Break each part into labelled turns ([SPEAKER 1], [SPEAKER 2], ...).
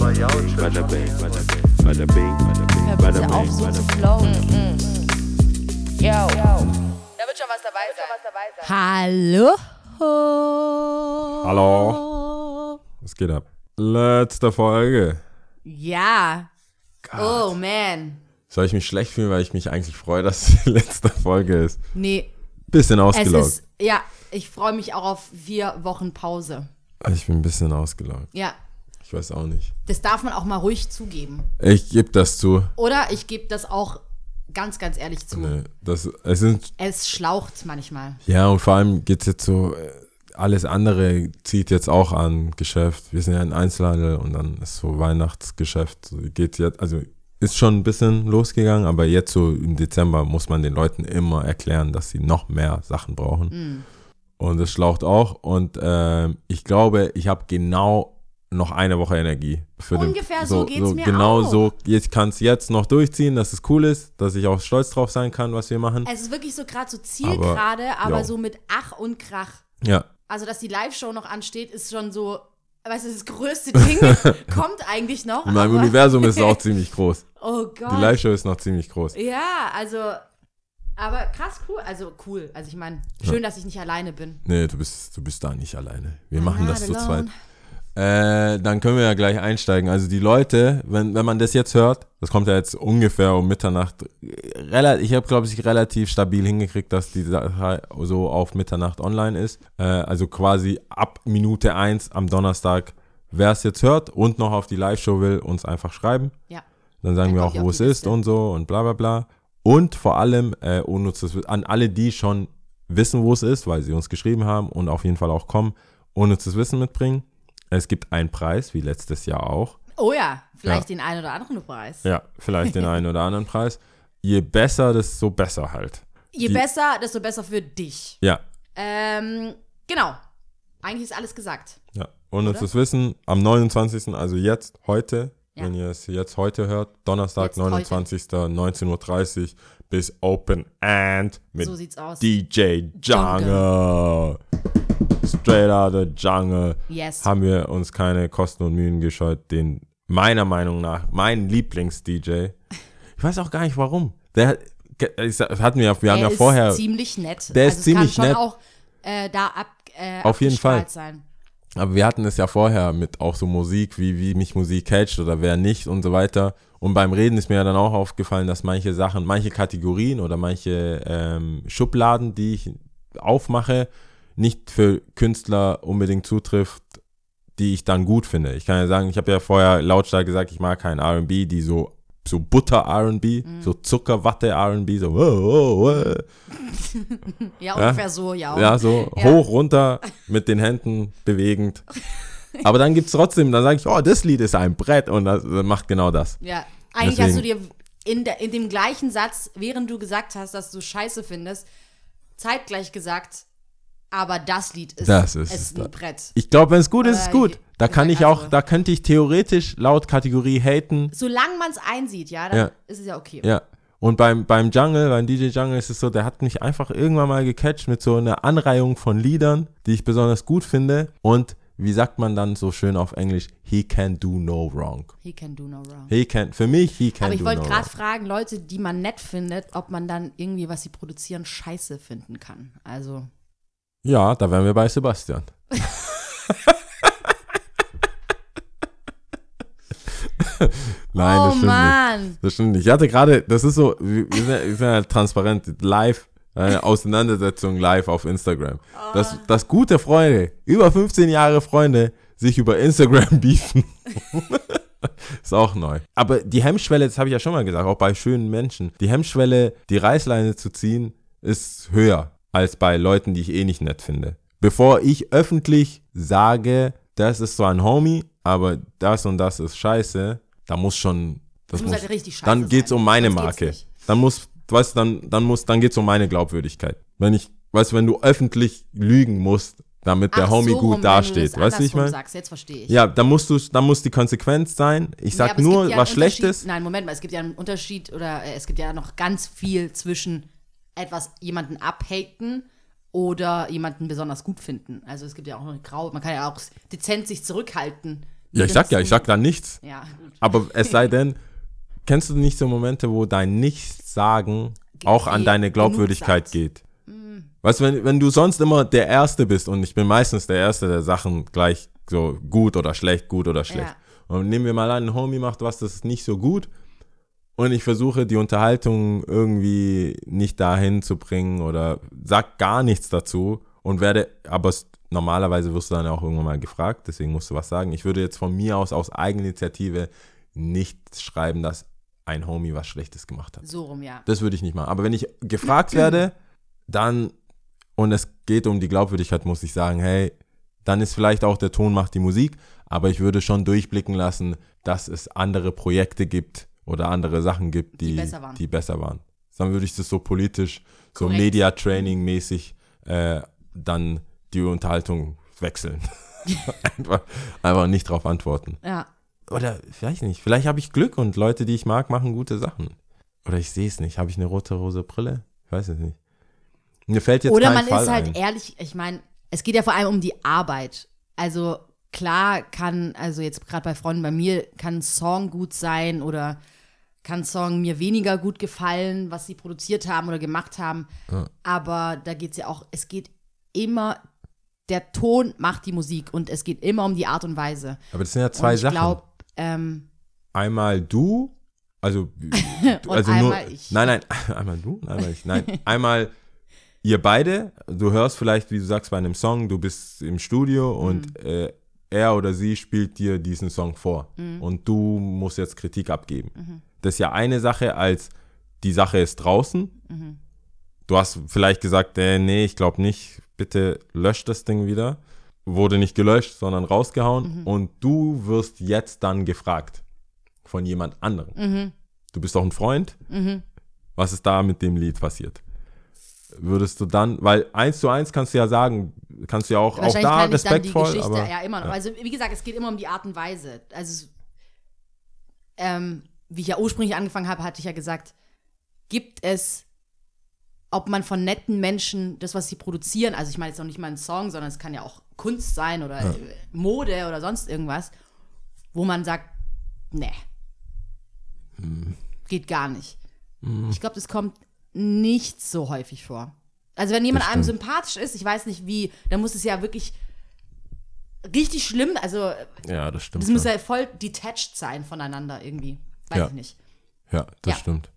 [SPEAKER 1] Bada bing, bada bing, bada bing,
[SPEAKER 2] auf,
[SPEAKER 1] bing,
[SPEAKER 2] so zu
[SPEAKER 1] bing.
[SPEAKER 2] flowen.
[SPEAKER 3] Yo. Da wird schon was dabei sein.
[SPEAKER 2] Hallo?
[SPEAKER 4] Hallo. Was geht ab? Letzte Folge.
[SPEAKER 2] Ja. Oh, man.
[SPEAKER 4] Soll ich mich schlecht fühlen, weil ich mich eigentlich freue, dass die letzte Folge ist?
[SPEAKER 2] Nee,
[SPEAKER 4] Bisschen ausgelaugt.
[SPEAKER 2] ist, ja, ich freue mich auch auf vier Wochen Pause.
[SPEAKER 4] Ich bin ein bisschen ausgelaugt.
[SPEAKER 2] Ja,
[SPEAKER 4] Ich weiß auch nicht.
[SPEAKER 2] das darf man auch mal ruhig zugeben.
[SPEAKER 4] Ich gebe das zu.
[SPEAKER 2] Oder ich gebe das auch ganz, ganz ehrlich zu.
[SPEAKER 4] Nee, das, es sind,
[SPEAKER 2] Es schlaucht manchmal.
[SPEAKER 4] ja, und vor allem geht es jetzt so, äh, alles andere zieht jetzt auch an Geschäft. Wir sind ja ein Einzelhandel und dann ist so Weihnachtsgeschäft. Geht jetzt, also ist schon ein bisschen losgegangen, aber jetzt so im Dezember muss man den Leuten immer erklären, dass sie noch mehr Sachen brauchen. Und das schlaucht auch. Und ähm, ich glaube, ich habe genau noch eine Woche Energie. Für
[SPEAKER 2] Ungefähr so geht's mir
[SPEAKER 4] Genau
[SPEAKER 2] auch.
[SPEAKER 4] so. Ich kann es jetzt noch durchziehen, dass es cool ist, dass ich auch stolz drauf sein kann, was wir machen.
[SPEAKER 2] Es ist wirklich so gerade so
[SPEAKER 4] Aber,
[SPEAKER 2] Zielgerade, aber,
[SPEAKER 4] jo.
[SPEAKER 2] so mit Ach und Krach.
[SPEAKER 4] Ja,
[SPEAKER 2] Also, dass die Live-Show noch ansteht, ist schon so, weißt du, das größte Ding kommt eigentlich noch.
[SPEAKER 4] in meinem
[SPEAKER 2] aber-
[SPEAKER 4] Universum ist es auch ziemlich groß.
[SPEAKER 2] Oh Gott.
[SPEAKER 4] Die Live-Show ist noch ziemlich groß.
[SPEAKER 2] Ja, also, aber krass cool. Also cool. Also ich meine, schön, dass ich nicht alleine bin.
[SPEAKER 4] Nee, du bist, du bist da nicht alleine. Wir machen das zu zweit. Äh, dann können wir ja gleich einsteigen. Also die Leute, wenn, wenn man das jetzt hört, das kommt ja jetzt ungefähr um Mitternacht. ich habe, glaube ich, relativ stabil hingekriegt, dass die Sache so auf Mitternacht online ist. Äh, also quasi ab Minute 1 am Donnerstag, wer es jetzt hört und noch auf die Live-Show will, uns einfach schreiben.
[SPEAKER 2] Ja.
[SPEAKER 4] Dann sagen
[SPEAKER 2] Dann
[SPEAKER 4] wir auch, wo es ist und so und bla bla bla. Und vor allem äh, unnützes an alle, die schon wissen, wo es ist, weil sie uns geschrieben haben und auf jeden Fall auch kommen, unnützes Wissen mitbringen. Es gibt einen Preis, wie letztes Jahr auch.
[SPEAKER 2] Oh ja, vielleicht
[SPEAKER 4] Ja.
[SPEAKER 2] den einen oder anderen Preis.
[SPEAKER 4] Ja, vielleicht den einen oder anderen Preis. Je besser, desto besser halt.
[SPEAKER 2] Je
[SPEAKER 4] Die-
[SPEAKER 2] besser, desto besser für dich.
[SPEAKER 4] Ja,
[SPEAKER 2] Ähm, genau. Eigentlich ist alles gesagt.
[SPEAKER 4] ja. Unnützes Wissen am 29., also jetzt, heute,
[SPEAKER 2] Ja.
[SPEAKER 4] wenn ihr es jetzt heute hört, Donnerstag,
[SPEAKER 2] Jetzt heute.
[SPEAKER 4] 29., 19.30 Uhr bis Open End mit
[SPEAKER 2] So sieht's aus.
[SPEAKER 4] DJ Jungle. Straight out of Jungle.
[SPEAKER 2] Yes.
[SPEAKER 4] Haben wir uns keine Kosten und Mühen gescheut, den meiner Meinung nach, mein Lieblings-DJ. Ich weiß auch gar nicht warum. Der hatten wir, ja- wir haben
[SPEAKER 2] der
[SPEAKER 4] ja
[SPEAKER 2] ist
[SPEAKER 4] vorher,
[SPEAKER 2] ziemlich nett.
[SPEAKER 4] Der ist
[SPEAKER 2] also
[SPEAKER 4] ziemlich
[SPEAKER 2] es kann
[SPEAKER 4] nett.
[SPEAKER 2] schon auch äh, da ab, äh,
[SPEAKER 4] Auf jeden Fall.
[SPEAKER 2] sein.
[SPEAKER 4] aber wir hatten es ja vorher mit auch so Musik, wie, wie mich Musik catcht oder wer nicht und so weiter. Und beim Reden ist mir ja dann auch aufgefallen, dass manche Sachen, manche Kategorien oder manche ähm, Schubladen, die ich aufmache, nicht für Künstler unbedingt zutrifft, die ich dann gut finde. Ich kann ja sagen, ich habe ja vorher lautstark gesagt, ich mag kein R&B, die so so Butter R&B,
[SPEAKER 2] Mhm.
[SPEAKER 4] so Zuckerwatte R&B, so wow, wow, wow.
[SPEAKER 2] Ja, ungefähr so, ja.
[SPEAKER 4] Ja, so
[SPEAKER 2] Ja.
[SPEAKER 4] hoch, runter, mit den Händen bewegend. Aber dann gibt es trotzdem, dann sage ich, oh, das Lied ist ein Brett und das, das macht genau das.
[SPEAKER 2] Ja, eigentlich
[SPEAKER 4] Deswegen-
[SPEAKER 2] hast du dir in, der, in dem gleichen Satz, während du gesagt hast, dass du Scheiße findest, zeitgleich gesagt, aber das Lied ist,
[SPEAKER 4] Das ist
[SPEAKER 2] ist
[SPEAKER 4] es.
[SPEAKER 2] ein Brett.
[SPEAKER 4] Ich glaube, wenn es gut ist, ist
[SPEAKER 2] Aber
[SPEAKER 4] gut. Da kann ich auch, da könnte ich theoretisch laut Kategorie haten.
[SPEAKER 2] Solange man es einsieht, ja, dann
[SPEAKER 4] Ja.
[SPEAKER 2] ist es ja okay.
[SPEAKER 4] Ja. Und beim, beim Jungle, beim DJ Jungle ist es so, der hat mich einfach irgendwann mal gecatcht mit so einer Anreihung von Liedern, die ich besonders gut finde. Und wie sagt man dann so schön auf Englisch? He can do no wrong.
[SPEAKER 2] He can do no wrong.
[SPEAKER 4] He can, für mich, he can
[SPEAKER 2] Aber ich
[SPEAKER 4] do
[SPEAKER 2] wollte
[SPEAKER 4] no
[SPEAKER 2] gerade
[SPEAKER 4] wrong.
[SPEAKER 2] fragen, Leute, die man nett findet, ob man dann irgendwie, was sie produzieren, scheiße finden kann. Also,
[SPEAKER 4] Ja, da wären wir bei Sebastian. Nein,
[SPEAKER 2] oh
[SPEAKER 4] das stimmt nicht.
[SPEAKER 2] Mann.
[SPEAKER 4] Das stimmt nicht. Ich hatte gerade, das ist so, wir sind, wir sind ja transparent, live, eine Auseinandersetzung live auf Instagram. Das, das gute Freunde, über 15 Jahre Freunde, sich über Instagram beefen. ist auch neu. Aber die Hemmschwelle, das habe ich ja schon mal gesagt, auch bei schönen Menschen, die Hemmschwelle, die Reißleine zu ziehen, ist höher als bei Leuten, die ich eh nicht nett finde. Bevor ich öffentlich sage, das ist so ein Homie, aber das und das ist scheiße, da muss schon, das
[SPEAKER 2] Das muss
[SPEAKER 4] muss,
[SPEAKER 2] halt richtig scheiße
[SPEAKER 4] dann geht's
[SPEAKER 2] sein,
[SPEAKER 4] um meine
[SPEAKER 2] sonst
[SPEAKER 4] Marke. Dann muss, weißt du, dann, dann muss, dann geht's um meine Glaubwürdigkeit. Wenn ich, weißt du, wenn du öffentlich lügen musst, damit der
[SPEAKER 2] Ach
[SPEAKER 4] Homie
[SPEAKER 2] so rum,
[SPEAKER 4] gut
[SPEAKER 2] du
[SPEAKER 4] dasteht,
[SPEAKER 2] das
[SPEAKER 4] weißt du, ich meine?
[SPEAKER 2] Sagst, jetzt verstehe ich.
[SPEAKER 4] Ja, dann musst du, dann muss die Konsequenz sein. Ich
[SPEAKER 2] Ja,
[SPEAKER 4] sag
[SPEAKER 2] es
[SPEAKER 4] nur
[SPEAKER 2] ja
[SPEAKER 4] was Schlechtes.
[SPEAKER 2] Nein, Moment mal, es gibt ja einen Unterschied oder äh, es gibt ja noch ganz viel zwischen etwas jemanden abhaten oder jemanden besonders gut finden. Also es gibt ja auch noch eine Grau, man kann ja auch dezent sich zurückhalten
[SPEAKER 4] Ja, ich sag ja, ich sag da nichts.
[SPEAKER 2] Ja, gut.
[SPEAKER 4] Aber es sei denn, kennst du nicht so Momente, wo dein Nichtsagen auch an deine Glaubwürdigkeit geht? Weißt du, wenn, wenn du sonst immer der Erste bist und ich bin meistens der Erste, der Sachen gleich so gut oder schlecht, gut oder schlecht.
[SPEAKER 2] Ja.
[SPEAKER 4] Und nehmen wir mal an, ein Homie macht was, das ist nicht so gut und ich versuche die Unterhaltung irgendwie nicht dahin zu bringen oder sag gar nichts dazu und werde, aber normalerweise wirst du dann auch irgendwann mal gefragt, deswegen musst du was sagen. Ich würde jetzt von mir aus, aus Eigeninitiative nicht schreiben, dass ein Homie was Schlechtes gemacht hat.
[SPEAKER 2] So rum, ja.
[SPEAKER 4] Das würde ich nicht machen. Aber wenn ich gefragt werde, dann, und es geht um die Glaubwürdigkeit, muss ich sagen, hey, dann ist vielleicht auch der Ton macht die Musik, aber ich würde schon durchblicken lassen, dass es andere Projekte gibt oder andere Sachen gibt, die,
[SPEAKER 2] Die besser waren.
[SPEAKER 4] Die besser waren. Dann würde ich das so politisch, so. Media-Training-mäßig äh, dann die Unterhaltung wechseln. einfach, einfach nicht drauf antworten.
[SPEAKER 2] Ja.
[SPEAKER 4] Oder vielleicht nicht. Vielleicht habe ich Glück und Leute, die ich mag, machen gute Sachen. Oder ich sehe es nicht. Habe ich eine rote rose Brille? Ich weiß es nicht. Mir fällt jetzt
[SPEAKER 2] Oder man
[SPEAKER 4] Fall
[SPEAKER 2] ist halt
[SPEAKER 4] ein.
[SPEAKER 2] ehrlich, ich meine, es geht ja vor allem um die Arbeit. Also klar kann, also jetzt gerade bei Freunden bei mir, kann ein Song gut sein oder kann Song mir weniger gut gefallen, was sie produziert haben oder gemacht haben. Aber da geht es ja auch, es geht immer, der Ton macht die Musik und es geht immer um die Art und Weise.
[SPEAKER 4] Aber das sind ja zwei
[SPEAKER 2] ich
[SPEAKER 4] Sachen.
[SPEAKER 2] glaube, ähm,
[SPEAKER 4] einmal du, also,
[SPEAKER 2] Und
[SPEAKER 4] also
[SPEAKER 2] einmal
[SPEAKER 4] nur,
[SPEAKER 2] ich.
[SPEAKER 4] nein, nein, einmal du, einmal ich, nein, einmal ihr beide, du hörst vielleicht, wie du sagst, bei einem Song, du bist im Studio und
[SPEAKER 2] Mhm.
[SPEAKER 4] äh, er oder sie spielt dir diesen Song vor
[SPEAKER 2] Mhm.
[SPEAKER 4] und du musst jetzt Kritik abgeben. Das ist ja eine Sache, als die Sache ist draußen.
[SPEAKER 2] Mhm.
[SPEAKER 4] Du hast vielleicht gesagt, äh, nee, ich glaube nicht, bitte lösch das Ding wieder. Wurde nicht gelöscht, sondern rausgehauen
[SPEAKER 2] Mhm.
[SPEAKER 4] und du wirst jetzt dann gefragt von jemand anderem.
[SPEAKER 2] Mhm.
[SPEAKER 4] Du bist doch ein Freund. Was ist da mit dem Lied passiert? Würdest du dann, weil eins zu eins kannst du ja sagen, kannst du ja auch, auch da respektvoll, aber
[SPEAKER 2] ja, immer noch. Also, wie gesagt, es geht immer um die Art und Weise. Also, ähm, wie ich ja ursprünglich angefangen habe, hatte ich ja gesagt, gibt es, ob man von netten Menschen das, was sie produzieren, also ich meine jetzt noch nicht mal einen Song, sondern es kann ja auch Kunst sein oder äh, Mode oder sonst irgendwas, wo man sagt, nee,
[SPEAKER 4] Hm.
[SPEAKER 2] geht gar nicht. Ich glaube, das kommt nicht so häufig vor. Also wenn jemand einem sympathisch ist, ich weiß nicht wie, dann muss es ja wirklich richtig schlimm, also
[SPEAKER 4] ja, das stimmt.
[SPEAKER 2] das muss
[SPEAKER 4] schon.
[SPEAKER 2] ja voll detached sein voneinander irgendwie. Weiß
[SPEAKER 4] Ja.
[SPEAKER 2] ich nicht.
[SPEAKER 4] ja, das
[SPEAKER 2] Ja.
[SPEAKER 4] stimmt.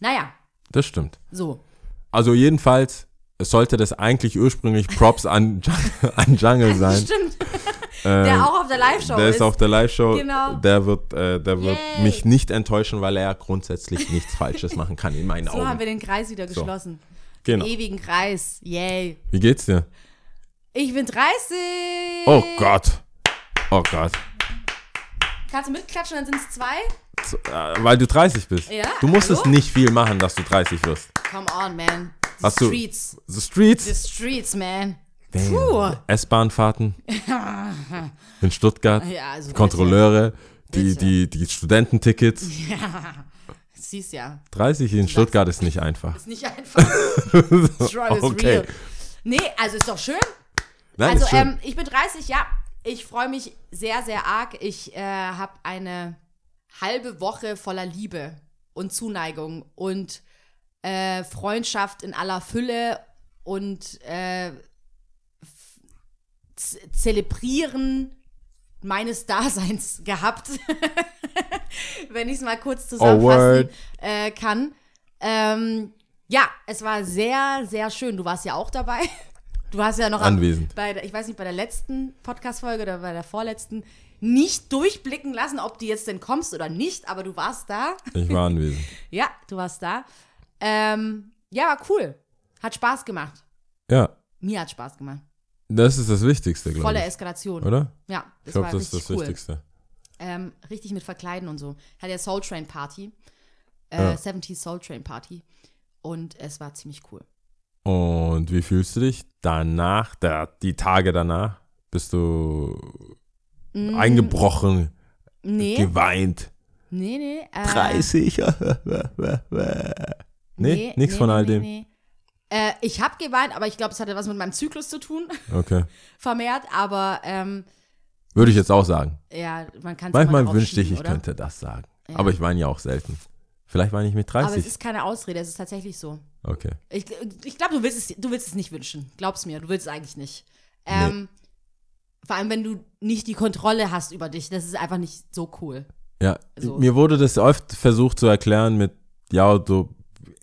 [SPEAKER 2] Naja,
[SPEAKER 4] Das stimmt.
[SPEAKER 2] so.
[SPEAKER 4] Also jedenfalls es sollte das eigentlich ursprünglich Props an, an Jungle sein.
[SPEAKER 2] Stimmt. der auch auf der Live-Show
[SPEAKER 4] Ähm, Der ist auf der Live-Show.
[SPEAKER 2] Genau.
[SPEAKER 4] Der wird, äh, der wird
[SPEAKER 2] Yay.
[SPEAKER 4] mich nicht enttäuschen, weil er grundsätzlich nichts Falsches machen kann in meinen
[SPEAKER 2] So haben
[SPEAKER 4] Augen.
[SPEAKER 2] wir den Kreis wieder
[SPEAKER 4] So.
[SPEAKER 2] geschlossen.
[SPEAKER 4] Genau.
[SPEAKER 2] Ewigen Kreis. Yay.
[SPEAKER 4] Wie geht's dir?
[SPEAKER 2] Ich bin 30.
[SPEAKER 4] Oh Gott. Oh Gott.
[SPEAKER 2] Kannst du mitklatschen, dann sind es zwei?
[SPEAKER 4] So, äh, weil du 30 bist.
[SPEAKER 2] Ja,
[SPEAKER 4] Du musstest
[SPEAKER 2] hallo?
[SPEAKER 4] nicht viel machen, dass du 30 wirst.
[SPEAKER 2] Come on, man. The
[SPEAKER 4] Hast du-
[SPEAKER 2] streets.
[SPEAKER 4] The Streets.
[SPEAKER 2] The streets, man.
[SPEAKER 4] S-Bahn-Fahrten. in Stuttgart.
[SPEAKER 2] Ja, also
[SPEAKER 4] Kontrolleure. Die,
[SPEAKER 2] Bitte.
[SPEAKER 4] die, die Studententickets.
[SPEAKER 2] Ja. Siehst ja.
[SPEAKER 4] 30 in Stuttgart ist nicht einfach.
[SPEAKER 2] Ist nicht einfach. Struggle is
[SPEAKER 4] Okay.
[SPEAKER 2] real. Nee, also ist doch schön.
[SPEAKER 4] Nein,
[SPEAKER 2] also
[SPEAKER 4] ist schön.
[SPEAKER 2] ähm, ich bin 30, ja. Ich freue mich sehr, sehr arg. Ich äh, habe eine halbe Woche voller Liebe und Zuneigung und äh, Freundschaft in aller Fülle und äh, Zelebrieren meines Daseins gehabt, wenn ich es mal kurz
[SPEAKER 4] Oh,
[SPEAKER 2] zusammenfassen äh, kann. Ähm, ja, es war sehr, sehr schön. Du warst ja auch dabei. Du hast ja noch
[SPEAKER 4] Anwesend.
[SPEAKER 2] bei der, ich weiß nicht, bei der letzten Podcast-Folge oder bei der vorletzten nicht durchblicken lassen, ob du jetzt denn kommst oder nicht, aber du warst da.
[SPEAKER 4] Ich war anwesend.
[SPEAKER 2] Ja, du warst da. Ähm, ja, war cool. Hat Spaß gemacht.
[SPEAKER 4] Ja,
[SPEAKER 2] Mir hat Spaß gemacht.
[SPEAKER 4] das ist das Wichtigste, glaube
[SPEAKER 2] Volle
[SPEAKER 4] ich.
[SPEAKER 2] Eskalation.
[SPEAKER 4] Oder?
[SPEAKER 2] Ja,
[SPEAKER 4] Ich
[SPEAKER 2] das
[SPEAKER 4] glaube,
[SPEAKER 2] war
[SPEAKER 4] das ist das
[SPEAKER 2] cool.
[SPEAKER 4] Wichtigste.
[SPEAKER 2] Ähm, richtig mit Verkleiden und so. Hat ja Soul Train Party. Äh,
[SPEAKER 4] Ja.
[SPEAKER 2] 70s Soul Train Party. Und es war ziemlich cool.
[SPEAKER 4] Und wie fühlst du dich danach, der, die Tage danach? Bist du eingebrochen,
[SPEAKER 2] Mm, Nee,
[SPEAKER 4] geweint?
[SPEAKER 2] nee, nee. Äh,
[SPEAKER 4] 30? nee, nichts von all dem.
[SPEAKER 2] Nee. Äh, ich habe geweint, aber ich glaube, es hatte was mit meinem Zyklus zu tun,
[SPEAKER 4] Okay.
[SPEAKER 2] vermehrt. Aber ähm,
[SPEAKER 4] Würde ich jetzt auch sagen.
[SPEAKER 2] Ja, man kann
[SPEAKER 4] Manchmal wünschte ich, ich könnte das sagen.
[SPEAKER 2] Ja.
[SPEAKER 4] Aber ich weine ja auch selten. Vielleicht weine ich mit
[SPEAKER 2] Aber es
[SPEAKER 4] 30.
[SPEAKER 2] ist keine Ausrede, es ist tatsächlich so.
[SPEAKER 4] Okay.
[SPEAKER 2] Ich, ich glaube, du, willst es- du willst es nicht wünschen. Glaub's mir, du willst es eigentlich nicht. Ähm, Vor allem, wenn du nicht die Kontrolle hast über dich. Das ist einfach nicht so cool.
[SPEAKER 4] Ja,
[SPEAKER 2] So.
[SPEAKER 4] mir wurde das oft versucht zu erklären mit, ja, du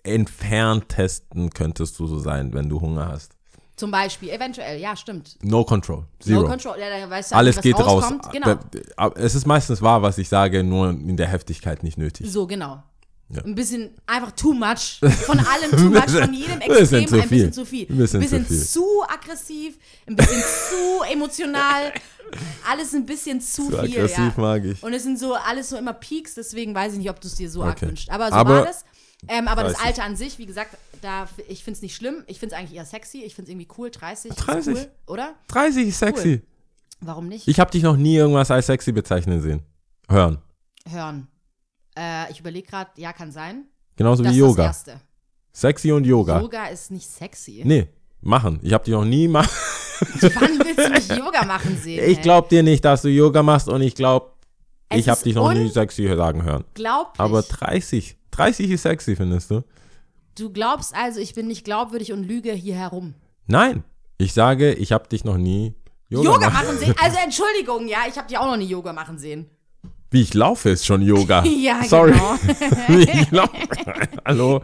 [SPEAKER 4] entfernt testen könntest du so sein, wenn du Hunger hast.
[SPEAKER 2] Zum Beispiel, eventuell, ja, stimmt.
[SPEAKER 4] No control. Zero.
[SPEAKER 2] No control, ja, da weißt du
[SPEAKER 4] Alles geht raus.
[SPEAKER 2] rauskommt. Genau.
[SPEAKER 4] Da- aber Es ist meistens wahr, was ich sage, nur in der Heftigkeit nicht nötig.
[SPEAKER 2] So, genau.
[SPEAKER 4] Ja.
[SPEAKER 2] Ein bisschen einfach too much. Von allem too much, von jedem
[SPEAKER 4] Ein bisschen
[SPEAKER 2] Extrem
[SPEAKER 4] zu
[SPEAKER 2] ein bisschen zu viel.
[SPEAKER 4] Ein bisschen zu
[SPEAKER 2] zu,
[SPEAKER 4] viel.
[SPEAKER 2] aggressiv, ein bisschen zu emotional. Alles ein bisschen zu,
[SPEAKER 4] Zu
[SPEAKER 2] viel.
[SPEAKER 4] aggressiv
[SPEAKER 2] ja.
[SPEAKER 4] mag ich.
[SPEAKER 2] Und es sind so alles so immer Peaks, deswegen weiß ich nicht, ob du es dir so arg
[SPEAKER 4] Okay.
[SPEAKER 2] wünscht. Aber so
[SPEAKER 4] Aber-
[SPEAKER 2] war das. Ähm, aber das
[SPEAKER 4] 30.
[SPEAKER 2] Alter an sich, wie gesagt, da, ich finde es nicht schlimm. Ich finde es eigentlich eher sexy. Ich finde es irgendwie cool. 30,
[SPEAKER 4] 30?
[SPEAKER 2] ist cool, oder?
[SPEAKER 4] 30 ist sexy.
[SPEAKER 2] Warum nicht?
[SPEAKER 4] Ich habe dich noch nie irgendwas als sexy bezeichnen sehen. Hören.
[SPEAKER 2] Hören. Äh, ich überlege gerade, ja, kann sein.
[SPEAKER 4] Genauso
[SPEAKER 2] das
[SPEAKER 4] wie
[SPEAKER 2] ist das
[SPEAKER 4] Yoga.
[SPEAKER 2] Erste.
[SPEAKER 4] Sexy und Yoga.
[SPEAKER 2] Yoga ist nicht sexy.
[SPEAKER 4] Nee, machen. Ich habe dich noch nie machen.
[SPEAKER 2] Wann willst du mich Yoga machen sehen?
[SPEAKER 4] Ich glaube dir nicht, dass du Yoga machst und ich glaube, ich habe dich noch nie sexy sagen hören.
[SPEAKER 2] Unglaublich.
[SPEAKER 4] Aber 30. 30 ist sexy, findest du?
[SPEAKER 2] du glaubst also, ich bin nicht glaubwürdig und lüge hier herum.
[SPEAKER 4] Nein. Ich sage, ich habe dich noch nie Yoga,
[SPEAKER 2] Yoga,
[SPEAKER 4] machen.
[SPEAKER 2] machen sehen? Also Entschuldigung, ja, ich habe dich auch noch nie Yoga machen sehen.
[SPEAKER 4] Wie ich laufe, ist schon Yoga.
[SPEAKER 2] Ja,
[SPEAKER 4] Sorry.
[SPEAKER 2] genau.
[SPEAKER 4] Wie ich laufe. Hallo.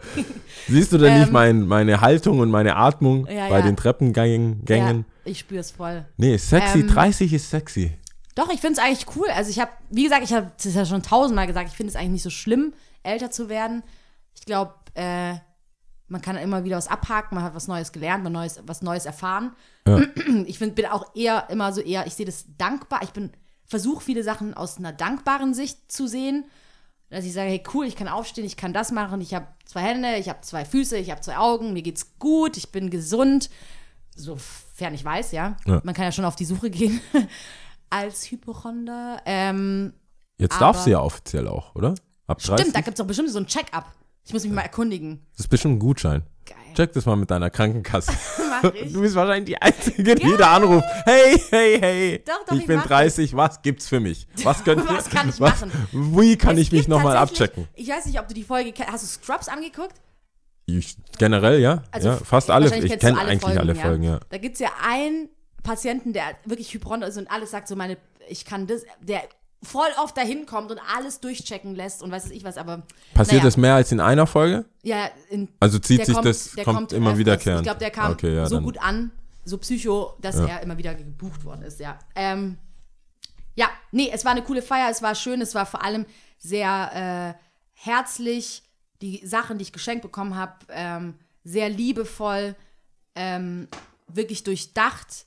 [SPEAKER 4] Siehst du denn nicht mein, meine Haltung und meine Atmung
[SPEAKER 2] Ähm. Ja,
[SPEAKER 4] bei
[SPEAKER 2] ja.
[SPEAKER 4] den Treppengängen? Gängen?
[SPEAKER 2] Ja, ich spüre es voll.
[SPEAKER 4] Nee, sexy.
[SPEAKER 2] Ähm,
[SPEAKER 4] 30 ist sexy.
[SPEAKER 2] Doch, ich finde es eigentlich cool. Also ich habe, wie gesagt, ich habe das ja schon tausendmal gesagt, ich finde es eigentlich nicht so schlimm, älter zu werden. Ich glaube, äh, man kann immer wieder was abhaken, man hat was Neues gelernt, man Neues, was Neues erfahren.
[SPEAKER 4] Ja.
[SPEAKER 2] Ich find, bin auch eher immer so eher, ich sehe das dankbar. Ich bin, versuche viele Sachen aus einer dankbaren Sicht zu sehen. Dass ich sage, hey cool, ich kann aufstehen, ich kann das machen, ich habe zwei Hände, ich habe zwei Füße, ich habe zwei Augen, mir geht's gut, ich bin gesund. Sofern ich weiß, ja.
[SPEAKER 4] Ja.
[SPEAKER 2] Man kann ja schon auf die Suche gehen als Hypochonder. Ähm,
[SPEAKER 4] Jetzt darfst du ja offiziell auch, oder? Ab 30?
[SPEAKER 2] stimmt, da gibt es doch bestimmt so ein Check-up. Ich muss mich mal erkundigen.
[SPEAKER 4] Das ist bestimmt ein Gutschein.
[SPEAKER 2] Geil.
[SPEAKER 4] Check das mal mit deiner Krankenkasse.
[SPEAKER 2] Mach ich.
[SPEAKER 4] Du bist wahrscheinlich die Einzige, die jeder anruft. Hey, hey, hey.
[SPEAKER 2] Doch, doch,
[SPEAKER 4] ich
[SPEAKER 2] ich
[SPEAKER 4] bin
[SPEAKER 2] mach
[SPEAKER 4] 30, was gibt's für mich? Was könnt
[SPEAKER 2] Was kann ich
[SPEAKER 4] was,
[SPEAKER 2] machen?
[SPEAKER 4] Wie kann
[SPEAKER 2] Es
[SPEAKER 4] ich mich nochmal abchecken?
[SPEAKER 2] Ich weiß nicht, ob du die Folge kennst. Hast du Scrubs angeguckt?
[SPEAKER 4] Ich, generell, ja.
[SPEAKER 2] Also
[SPEAKER 4] ja fast alle. Ich kenne eigentlich alle Folgen, ja.
[SPEAKER 2] Da gibt es ja einen Patienten, der wirklich Hypochonder ist und alles sagt so, meine, ich kann das, der voll oft dahin kommt und alles durchchecken lässt und weiß ich was, aber
[SPEAKER 4] Passiert
[SPEAKER 2] naja,
[SPEAKER 4] das mehr als in einer Folge?
[SPEAKER 2] Ja, in,
[SPEAKER 4] Also zieht sich
[SPEAKER 2] kommt,
[SPEAKER 4] das,
[SPEAKER 2] der
[SPEAKER 4] kommt, immer wiederkehrend.
[SPEAKER 2] Ich glaube, der kam
[SPEAKER 4] Okay, ja,
[SPEAKER 2] so
[SPEAKER 4] dann-
[SPEAKER 2] gut an, so psycho, dass
[SPEAKER 4] Ja.
[SPEAKER 2] er immer wieder gebucht worden ist, ja. Ähm, ja, nee, es war eine coole Feier, es war schön, es war vor allem sehr äh, herzlich. Die Sachen, die ich geschenkt bekommen habe, ähm, sehr liebevoll, ähm, wirklich durchdacht.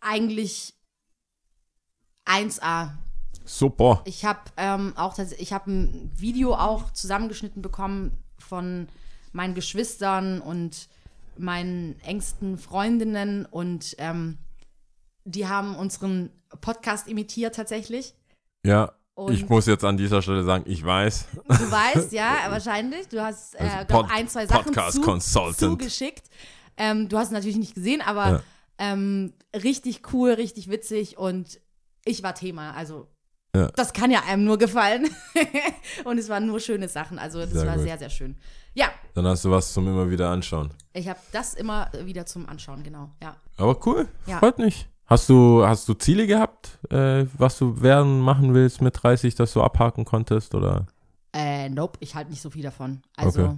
[SPEAKER 2] Eigentlich 1A.
[SPEAKER 4] Super.
[SPEAKER 2] Ich habe ähm, auch tats- ich habe ein Video auch zusammengeschnitten bekommen von meinen Geschwistern und meinen engsten Freundinnen und ähm, die haben unseren Podcast imitiert tatsächlich.
[SPEAKER 4] Ja,
[SPEAKER 2] Und-
[SPEAKER 4] ich muss jetzt an dieser Stelle sagen, ich weiß.
[SPEAKER 2] Du weißt, ja, wahrscheinlich. Du hast, äh,
[SPEAKER 4] Also
[SPEAKER 2] glaub, ein, zwei Sachen
[SPEAKER 4] Podcast
[SPEAKER 2] zu, zugeschickt. Ähm, du hast es natürlich nicht gesehen, aber
[SPEAKER 4] Ja.
[SPEAKER 2] ähm, richtig cool, richtig witzig und ich war Thema. Also,
[SPEAKER 4] Ja.
[SPEAKER 2] das kann ja einem nur gefallen. und es waren nur schöne Sachen. Also, das
[SPEAKER 4] Sehr
[SPEAKER 2] war
[SPEAKER 4] gut.
[SPEAKER 2] sehr, sehr schön. Ja,
[SPEAKER 4] Dann hast du was zum immer wieder anschauen.
[SPEAKER 2] ich habe das immer wieder zum Anschauen, genau. Ja.
[SPEAKER 4] Aber cool,
[SPEAKER 2] Ja.
[SPEAKER 4] freut mich. Hast du, hast du Ziele gehabt, äh, was du werden, machen willst mit 30, dass du abhaken konntest? Oder
[SPEAKER 2] Äh, nope, ich halte nicht so viel davon. Also,
[SPEAKER 4] Okay.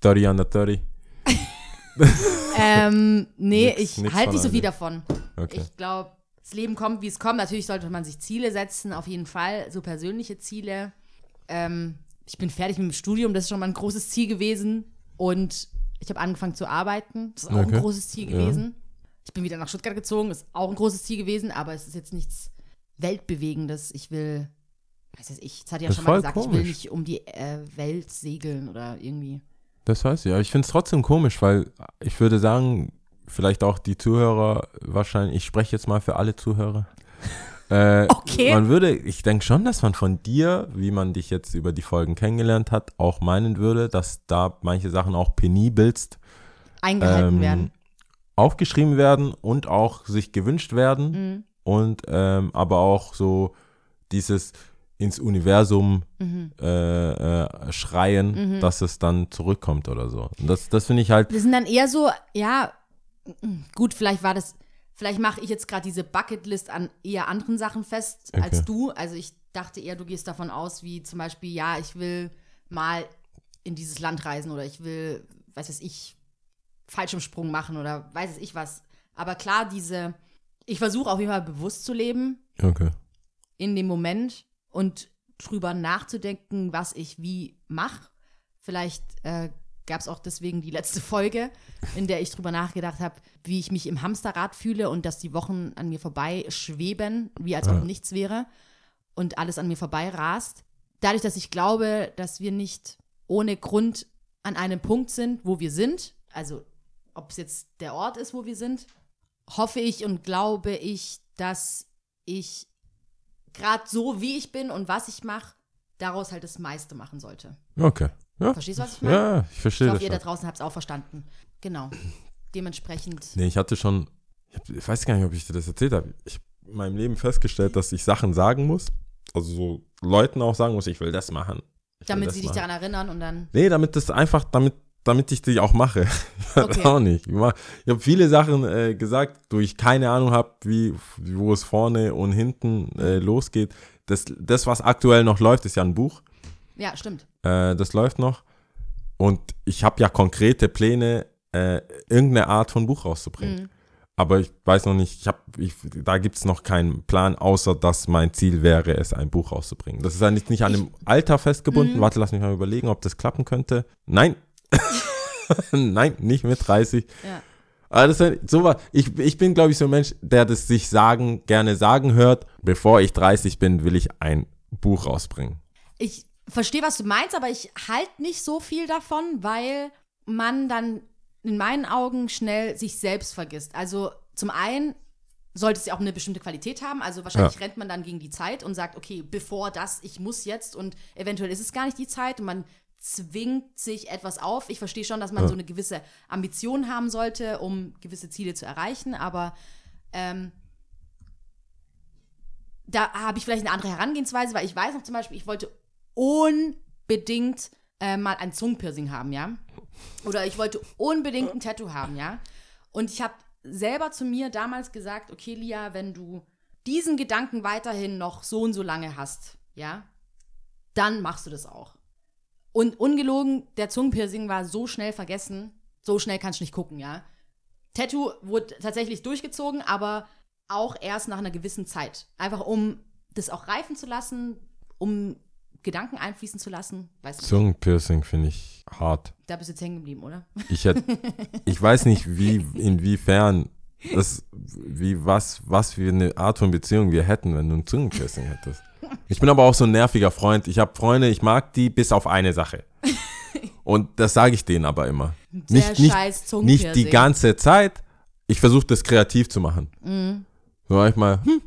[SPEAKER 4] 30 under 30?
[SPEAKER 2] ähm, nee,
[SPEAKER 4] Nix-
[SPEAKER 2] ich halte nicht so viel davon.
[SPEAKER 4] Okay.
[SPEAKER 2] Ich glaube, das Leben kommt, wie es kommt. Natürlich sollte man sich Ziele setzen, auf jeden Fall, so persönliche Ziele. Ähm, ich bin fertig mit dem Studium, das ist schon mal ein großes Ziel gewesen. Und ich habe angefangen zu arbeiten, das ist auch
[SPEAKER 4] Okay.
[SPEAKER 2] ein großes Ziel
[SPEAKER 4] Ja.
[SPEAKER 2] gewesen. Ich bin wieder nach Stuttgart gezogen, ist auch ein großes Ziel gewesen, aber es ist jetzt nichts Weltbewegendes. Ich will, weiß ich, das hatte ich ja
[SPEAKER 4] Das
[SPEAKER 2] schon mal gesagt, ich will
[SPEAKER 4] komisch.
[SPEAKER 2] nicht um die äh, Welt segeln oder irgendwie.
[SPEAKER 4] Das heißt ja, ich finde es trotzdem komisch, weil ich würde sagen, vielleicht auch die Zuhörer, wahrscheinlich, ich spreche jetzt mal für alle Zuhörer. Äh,
[SPEAKER 2] Okay.
[SPEAKER 4] Man würde, ich denke schon, dass man von dir, wie man dich jetzt über die Folgen kennengelernt hat, auch meinen würde, dass da manche Sachen auch penibelst
[SPEAKER 2] Eingehalten
[SPEAKER 4] ähm,
[SPEAKER 2] werden.
[SPEAKER 4] aufgeschrieben werden und auch sich gewünscht werden.
[SPEAKER 2] Mhm.
[SPEAKER 4] und ähm, aber auch so dieses ins Universum
[SPEAKER 2] Mhm.
[SPEAKER 4] äh, äh, schreien, dass es dann zurückkommt oder so. Und das, das finde ich halt,
[SPEAKER 2] Wir sind dann eher so, ja, gut, vielleicht war das, vielleicht mache ich jetzt gerade diese Bucketlist an eher anderen Sachen fest als
[SPEAKER 4] Okay.
[SPEAKER 2] du. Also ich dachte eher, du gehst davon aus, wie zum Beispiel, ja, ich will mal in dieses Land reisen oder ich will, weiß was ich, Fallschirmsprung machen oder weiß es ich was. Aber klar, diese, ich versuche auf jeden Fall bewusst zu leben
[SPEAKER 4] okay.
[SPEAKER 2] in dem Moment und drüber nachzudenken, was ich wie mache. Vielleicht äh, gab es auch deswegen die letzte Folge, in der ich drüber nachgedacht habe, wie ich mich im Hamsterrad fühle und dass die Wochen an mir vorbei schweben, wie als ob
[SPEAKER 4] Ja.
[SPEAKER 2] nichts wäre und alles an mir vorbei rast. Dadurch, dass ich glaube, dass wir nicht ohne Grund an einem Punkt sind, wo wir sind, also ob es jetzt der Ort ist, wo wir sind, hoffe ich und glaube ich, dass ich gerade so, wie ich bin und was ich mache, daraus halt das meiste machen sollte.
[SPEAKER 4] Okay. Ja,
[SPEAKER 2] Verstehst du, was ich meine?
[SPEAKER 4] ja ich
[SPEAKER 2] Ich
[SPEAKER 4] verstehe
[SPEAKER 2] hoffe,
[SPEAKER 4] das.
[SPEAKER 2] ihr da draußen habt es auch verstanden. Genau. Dementsprechend.
[SPEAKER 4] Nee, ich hatte schon, ich, hab, ich weiß gar nicht, ob ich dir das erzählt habe. Ich habe in meinem Leben festgestellt, dass ich Sachen sagen muss. Also so Leuten auch sagen muss, ich will das machen. Ich
[SPEAKER 2] Damit
[SPEAKER 4] das
[SPEAKER 2] sie dich
[SPEAKER 4] machen.
[SPEAKER 2] daran erinnern und dann.
[SPEAKER 4] Nee, damit das einfach, damit, damit ich die auch mache. Ich
[SPEAKER 2] Okay.
[SPEAKER 4] auch nicht. Ich, ich habe viele Sachen äh, gesagt, wo ich keine Ahnung habe, wie, wo es vorne und hinten äh, losgeht. Das, das, was aktuell noch läuft, ist ja ein Buch.
[SPEAKER 2] Ja, stimmt.
[SPEAKER 4] Äh, das läuft noch. Und ich habe ja konkrete Pläne, äh, irgendeine Art von Buch rauszubringen.
[SPEAKER 2] Mhm.
[SPEAKER 4] Aber ich weiß noch nicht, ich hab, ich, da gibt es noch keinen Plan, außer dass mein Ziel wäre, es ein Buch rauszubringen. Das ist ja nicht, nicht an dem Alter festgebunden.
[SPEAKER 2] Mhm.
[SPEAKER 4] Warte, lass mich mal überlegen, ob das klappen könnte. Nein. Nein, nicht mit 30.
[SPEAKER 2] Ja.
[SPEAKER 4] Aber das ist so was. Ich, ich bin, glaube ich, so ein Mensch, der das sich sagen, gerne sagen hört. Bevor ich 30 bin, will ich ein Buch rausbringen.
[SPEAKER 2] Ich verstehe, was du meinst, aber ich halte nicht so viel davon, weil man dann in meinen Augen schnell sich selbst vergisst. Also zum einen sollte es ja auch eine bestimmte Qualität haben. Also wahrscheinlich
[SPEAKER 4] Ja.
[SPEAKER 2] rennt man dann gegen die Zeit und sagt, okay, bevor das, ich muss jetzt und eventuell ist es gar nicht die Zeit und man zwingt sich etwas auf. Ich verstehe schon, dass man
[SPEAKER 4] Ja.
[SPEAKER 2] so eine gewisse Ambition haben sollte, um gewisse Ziele zu erreichen, aber ähm, da habe ich vielleicht eine andere Herangehensweise, weil ich weiß noch zum Beispiel, ich wollte unbedingt äh, mal ein Zungenpiercing haben, ja. Oder ich wollte unbedingt ein Tattoo haben, ja. Und ich habe selber zu mir damals gesagt, okay, Lia, wenn du diesen Gedanken weiterhin noch so und so lange hast, ja, dann machst du das auch. Und ungelogen, der Zungenpiercing war so schnell vergessen, so schnell kannst du nicht gucken, ja. Tattoo wurde tatsächlich durchgezogen, aber auch erst nach einer gewissen Zeit. Einfach um das auch reifen zu lassen, um Gedanken einfließen zu lassen.
[SPEAKER 4] Zungenpiercing finde ich hart.
[SPEAKER 2] da bist du jetzt hängen geblieben, oder?
[SPEAKER 4] Ich hätte, ich weiß nicht, wie, inwiefern das, wie, was, was für eine Art von Beziehung wir hätten, wenn du ein Zungenpiercing hättest. Ich bin aber auch so ein nerviger Freund. Ich habe Freunde, ich mag die bis auf eine Sache. Und das sage ich denen aber immer.
[SPEAKER 2] Der
[SPEAKER 4] Nicht, nicht,
[SPEAKER 2] scheiß
[SPEAKER 4] nicht die ganze Zeit. Ich versuche das kreativ zu machen. So manchmal, hm,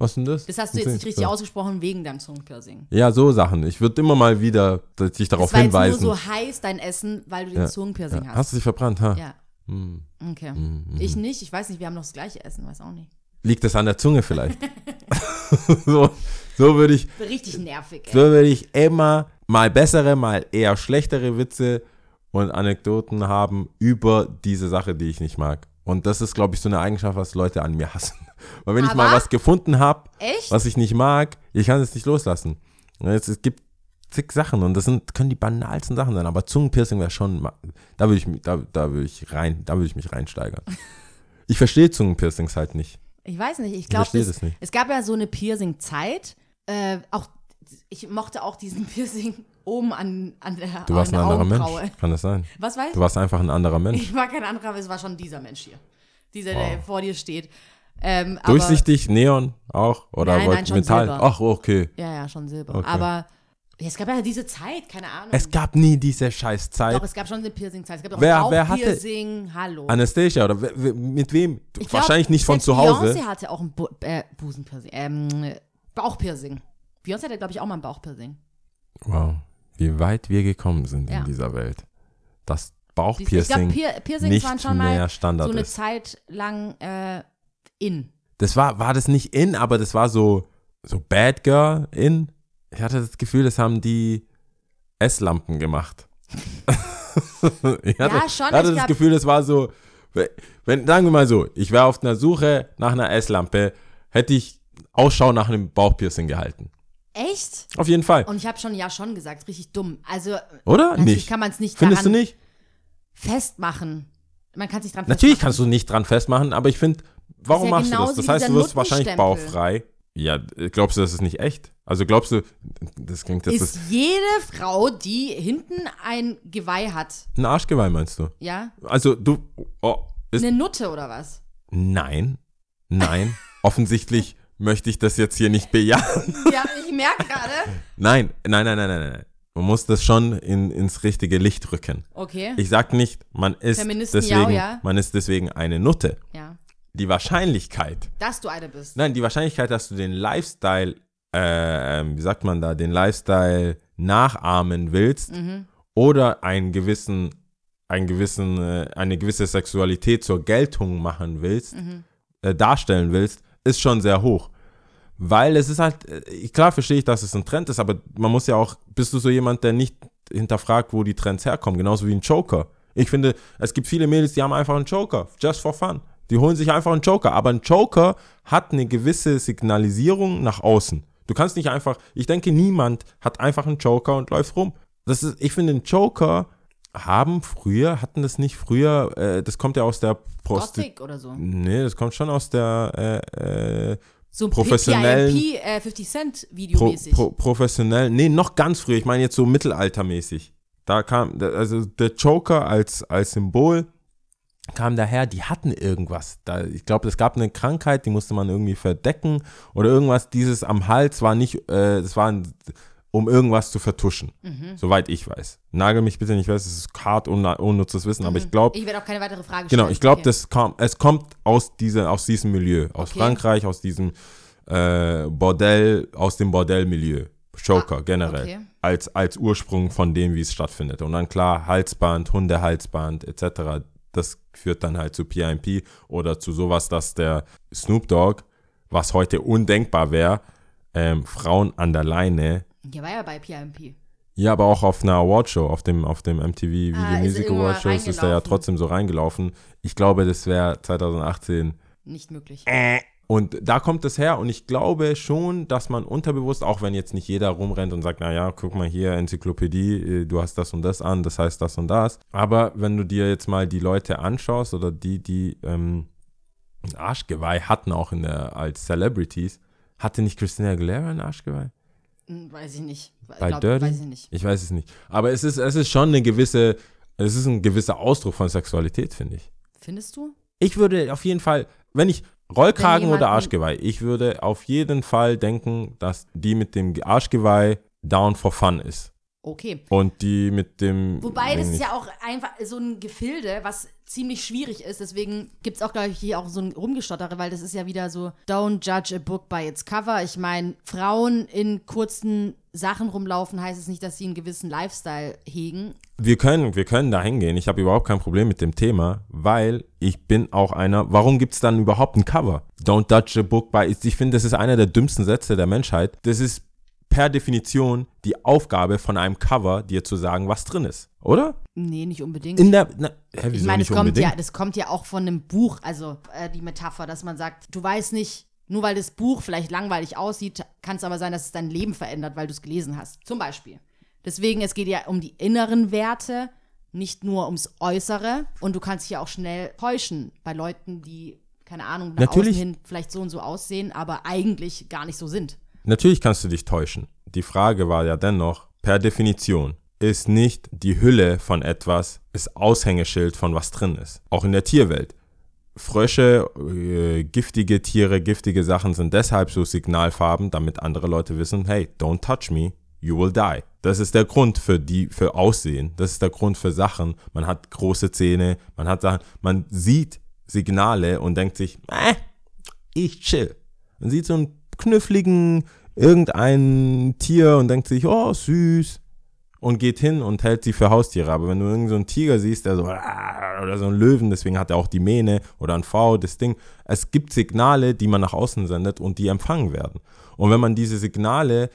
[SPEAKER 4] was denn das?
[SPEAKER 2] Das hast du jetzt nicht richtig
[SPEAKER 4] ja.
[SPEAKER 2] ausgesprochen wegen deinem Zungenpiercing.
[SPEAKER 4] Ja, so Sachen. Ich würde immer mal wieder dich darauf
[SPEAKER 2] Das war jetzt
[SPEAKER 4] hinweisen.
[SPEAKER 2] nur so heiß, dein Essen, weil du den
[SPEAKER 4] Ja.
[SPEAKER 2] Zungenpiercing
[SPEAKER 4] ja.
[SPEAKER 2] hast.
[SPEAKER 4] Hast du dich verbrannt, ha?
[SPEAKER 2] Ja,
[SPEAKER 4] Hm.
[SPEAKER 2] okay.
[SPEAKER 4] Mhm.
[SPEAKER 2] Ich nicht, ich weiß nicht, wir haben noch das gleiche Essen, weiß auch nicht.
[SPEAKER 4] Liegt es an der Zunge vielleicht? so, so würde ich,
[SPEAKER 2] Richtig nervig,
[SPEAKER 4] so
[SPEAKER 2] ey.
[SPEAKER 4] würde ich immer mal bessere, mal eher schlechtere Witze und Anekdoten haben über diese Sache, die ich nicht mag. Und das ist, glaube ich, so eine Eigenschaft, was Leute an mir hassen. Weil wenn ich mal
[SPEAKER 2] Aber-
[SPEAKER 4] was gefunden habe, was ich nicht mag, ich kann es nicht loslassen. Es, es gibt zig Sachen und das sind, können die banalsten Sachen sein, aber Zungenpiercing wäre schon, da würde ich, mich- da, da würde ich rein, da würde ich mich reinsteigern. Ich verstehe Zungenpiercings halt nicht.
[SPEAKER 2] Ich weiß nicht, ich glaube,
[SPEAKER 4] nicht.
[SPEAKER 2] es gab ja so eine Piercing-Zeit. Äh, auch, ich mochte auch diesen Piercing oben an, an der,
[SPEAKER 4] Du warst
[SPEAKER 2] an
[SPEAKER 4] ein
[SPEAKER 2] der
[SPEAKER 4] anderer
[SPEAKER 2] Augenbraue.
[SPEAKER 4] Mensch. Kann das sein?
[SPEAKER 2] Was weißt
[SPEAKER 4] Du
[SPEAKER 2] du?
[SPEAKER 4] warst einfach ein anderer Mensch.
[SPEAKER 2] Ich war kein anderer, aber es war schon dieser Mensch hier. Dieser,
[SPEAKER 4] Wow.
[SPEAKER 2] der vor dir steht. Ähm,
[SPEAKER 4] Durchsichtig, Neon auch? Oder
[SPEAKER 2] Nein, nein, schon
[SPEAKER 4] Metall?
[SPEAKER 2] Silber.
[SPEAKER 4] Ach, okay.
[SPEAKER 2] Ja, ja, schon Silber.
[SPEAKER 4] Okay.
[SPEAKER 2] Aber es gab ja diese Zeit, keine Ahnung.
[SPEAKER 4] Es gab nie diese scheiß Zeit.
[SPEAKER 2] Doch, es gab schon eine Piercing-Zeit. Es gab auch
[SPEAKER 4] Wer- wer hatte-
[SPEAKER 2] Bauchpiercing. Hallo.
[SPEAKER 4] Anastasia, oder wer, wer, mit wem?
[SPEAKER 2] Ich glaub,
[SPEAKER 4] Wahrscheinlich nicht von zu Hause.
[SPEAKER 2] Beyoncé hatte auch ein Bu äh, Busenpiercing. Ähm, Bauchpiercing. Beyoncé hatte, glaube ich, auch mal ein Bauchpiercing.
[SPEAKER 4] Wow, wie weit wir gekommen sind
[SPEAKER 2] Ja.
[SPEAKER 4] in dieser Welt. Das
[SPEAKER 2] Ich glaube,
[SPEAKER 4] Bauchpiercing
[SPEAKER 2] Pier Piercings
[SPEAKER 4] nicht
[SPEAKER 2] waren schon mal
[SPEAKER 4] Standard
[SPEAKER 2] so eine
[SPEAKER 4] ist.
[SPEAKER 2] Zeit lang äh, in.
[SPEAKER 4] das war, war das nicht in, aber das war so, so Bad Girl in. Ich hatte das Gefühl, das haben die S-Lampen gemacht. ich hatte,
[SPEAKER 2] Ja, schon,
[SPEAKER 4] Ich hatte das Gefühl, das war so, wenn, sagen wir mal so, ich wäre auf einer Suche nach einer S-Lampe, hätte ich Ausschau nach einem Bauchpiercing gehalten.
[SPEAKER 2] Echt?
[SPEAKER 4] Auf jeden Fall.
[SPEAKER 2] Und ich habe schon ja schon gesagt, richtig dumm. Also
[SPEAKER 4] Oder?
[SPEAKER 2] natürlich
[SPEAKER 4] Nicht.
[SPEAKER 2] kann man es nicht
[SPEAKER 4] Findest du nicht?
[SPEAKER 2] festmachen. Man kann sich dran
[SPEAKER 4] Natürlich
[SPEAKER 2] festmachen.
[SPEAKER 4] kannst du nicht dran festmachen, aber ich finde, warum
[SPEAKER 2] ja
[SPEAKER 4] machst du das? Das heißt, du wirst wahrscheinlich bauchfrei. Ja, glaubst du, das ist nicht echt? Also glaubst du, das klingt jetzt
[SPEAKER 2] Ist jede Frau, die hinten ein Geweih hat,
[SPEAKER 4] ein Arschgeweih, meinst du?
[SPEAKER 2] ja,
[SPEAKER 4] Also du, oh, ist,
[SPEAKER 2] eine Nutte oder was?
[SPEAKER 4] nein, nein, offensichtlich möchte ich das jetzt hier nicht bejahen.
[SPEAKER 2] Ja, ich merke gerade.
[SPEAKER 4] Nein, nein, nein, nein, nein, nein. Man muss das schon in, ins richtige Licht rücken.
[SPEAKER 2] Okay.
[SPEAKER 4] Ich sag nicht, man ist
[SPEAKER 2] Feministen
[SPEAKER 4] deswegen,
[SPEAKER 2] ja, ja.
[SPEAKER 4] man ist deswegen eine Nutte. Die Wahrscheinlichkeit,
[SPEAKER 2] Dass du eine bist.
[SPEAKER 4] nein, die Wahrscheinlichkeit, dass du den Lifestyle, äh, wie sagt man da, den Lifestyle nachahmen willst
[SPEAKER 2] Mhm.
[SPEAKER 4] oder einen gewissen, einen gewissen, äh, eine gewisse Sexualität zur Geltung machen willst,
[SPEAKER 2] Mhm.
[SPEAKER 4] äh, darstellen willst, ist schon sehr hoch. Weil es ist halt, äh, klar verstehe ich, dass es ein Trend ist, aber man muss ja auch, bist du so jemand, der nicht hinterfragt, wo die Trends herkommen, genauso wie ein Joker. Ich finde, es gibt viele Mädels, die haben einfach einen Joker, just for fun. Die holen sich einfach einen Joker, aber ein Joker hat eine gewisse Signalisierung nach außen. Du kannst nicht einfach, ich denke, niemand hat einfach einen Joker und läuft rum. Das ist, ich finde, ein Joker haben früher, hatten das nicht früher, äh, das kommt ja aus der Prostitution.
[SPEAKER 2] Oder so.
[SPEAKER 4] Nee, das kommt schon aus der äh, äh,
[SPEAKER 2] So
[SPEAKER 4] professionellen-
[SPEAKER 2] PIMP, äh, 50 Cent Video
[SPEAKER 4] pro, pro, professionell. Nee, noch ganz früher. Ich meine jetzt so mittelaltermäßig. Da kam, also der Joker als, als Symbol kam daher, die hatten irgendwas. Da, ich glaube, es gab eine Krankheit, die musste man irgendwie verdecken oder irgendwas. Dieses am Hals war nicht, äh, das war ein, um irgendwas zu vertuschen.
[SPEAKER 2] Mhm.
[SPEAKER 4] Soweit ich weiß. Nagel mich bitte nicht fest, es ist hart unna- unnützes Wissen, aber ich glaube,
[SPEAKER 2] Ich werde auch keine weitere Frage stellen.
[SPEAKER 4] Genau, ich glaube,
[SPEAKER 2] Okay.
[SPEAKER 4] kam, es kommt aus, dieser, aus diesem Milieu, aus
[SPEAKER 2] Okay.
[SPEAKER 4] Frankreich, aus diesem äh, Bordell, aus dem Bordellmilieu. Joker
[SPEAKER 2] Ah,
[SPEAKER 4] generell.
[SPEAKER 2] okay.
[SPEAKER 4] Als, als Ursprung von dem, wie es stattfindet. Und dann klar, Halsband, Hundehalsband etc. Das führt dann halt zu PIMP oder zu sowas, dass der Snoop Dogg, was heute undenkbar wäre, ähm, Frauen an der Leine
[SPEAKER 2] Ja, war ja bei PIMP.
[SPEAKER 4] ja, aber auch auf einer Awardshow, auf dem, auf dem MTV Video
[SPEAKER 2] Ah,
[SPEAKER 4] Music Award Shows ist er ja trotzdem so reingelaufen. Ich glaube, das wäre 2018.
[SPEAKER 2] Nicht möglich.
[SPEAKER 4] Und da kommt es her und ich glaube schon, dass man unterbewusst, auch wenn jetzt nicht jeder rumrennt und sagt, naja, guck mal hier, Enzyklopädie, äh, du hast das und das an, das heißt das und das. Aber wenn du dir jetzt mal die Leute anschaust oder die, die ähm, ein Arschgeweih hatten, auch in der, als Celebrities, hatte nicht Christina Aguilera ein Arschgeweih?
[SPEAKER 2] Hm, Weiß ich nicht.
[SPEAKER 4] Bei
[SPEAKER 2] Glaub,
[SPEAKER 4] Dirty?
[SPEAKER 2] Weiß ich nicht.
[SPEAKER 4] Ich weiß es nicht. Aber es ist, es ist schon eine gewisse, es ist ein gewisser Ausdruck von Sexualität, finde ich.
[SPEAKER 2] Findest du?
[SPEAKER 4] Ich würde auf jeden Fall, wenn ich Rollkragen oder Arschgeweih, ich würde auf jeden Fall denken, dass die mit dem Arschgeweih down for fun ist.
[SPEAKER 2] Okay.
[SPEAKER 4] Und die mit dem.
[SPEAKER 2] Wobei, das ist ja auch einfach so ein Gefilde, was ziemlich schwierig ist. Deswegen gibt es auch, glaube ich, hier auch so ein Rumgestottere, weil das ist ja wieder so, don't judge a book by its cover. Ich meine, Frauen in kurzen Sachen rumlaufen, heißt es nicht, dass sie einen gewissen Lifestyle hegen.
[SPEAKER 4] wir können, wir können da hingehen. Ich habe überhaupt kein Problem mit dem Thema, weil ich bin auch einer. Warum gibt es dann überhaupt ein Cover? Don't judge a book by. Ich finde, das ist einer der dümmsten Sätze der Menschheit. Das ist per Definition die Aufgabe von einem Cover, dir zu sagen, was drin ist, oder?
[SPEAKER 2] Nee, nicht unbedingt.
[SPEAKER 4] In der. Na, hä,
[SPEAKER 2] ich meine,
[SPEAKER 4] nicht
[SPEAKER 2] es kommt
[SPEAKER 4] unbedingt?
[SPEAKER 2] ja, das kommt ja auch von einem Buch, also äh, die Metapher, dass man sagt, du weißt nicht, nur weil das Buch vielleicht langweilig aussieht, kann es aber sein, dass es dein Leben verändert, weil du es gelesen hast. Zum Beispiel. Deswegen, es geht ja um die inneren Werte, nicht nur ums Äußere. Und du kannst dich ja auch schnell täuschen bei Leuten, die, keine Ahnung, nach
[SPEAKER 4] Natürlich.
[SPEAKER 2] außen hin vielleicht so und so aussehen, aber eigentlich gar nicht so sind.
[SPEAKER 4] Natürlich kannst du dich täuschen. Die Frage war ja dennoch, per Definition, ist nicht die Hülle von etwas, ist Aushängeschild von was drin ist. Auch in der Tierwelt. Frösche, äh, giftige Tiere, giftige Sachen sind deshalb so Signalfarben, damit andere Leute wissen, hey, don't touch me, you will die. Das ist der Grund für die, für Aussehen. Das ist der Grund für Sachen. Man hat große Zähne, man hat Sachen, man sieht Signale und denkt sich, äh, ich chill. Man sieht so einen kniffligen, irgendein Tier und denkt sich, oh, süß. und geht hin und hält sie für Haustiere. Aber wenn du irgendeinen so einen Tiger siehst, der so oder so einen Löwen, deswegen hat er auch die Mähne oder ein V, das Ding. Es gibt Signale, die man nach außen sendet und die empfangen werden. Und wenn man diese Signale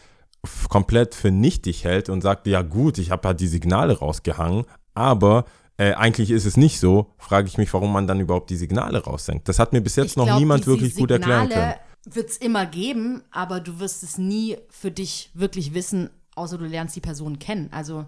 [SPEAKER 4] komplett für nichtig hält und sagt, ja gut, ich habe halt die Signale rausgehangen, aber äh, eigentlich ist es nicht so, frage ich mich, warum man dann überhaupt die Signale raussenkt. Das hat mir bis jetzt
[SPEAKER 2] Ich
[SPEAKER 4] noch
[SPEAKER 2] glaub,
[SPEAKER 4] niemand wirklich gut erklären können.
[SPEAKER 2] Wird es immer geben, aber du wirst es nie für dich wirklich wissen, außer du lernst die Person kennen. Also,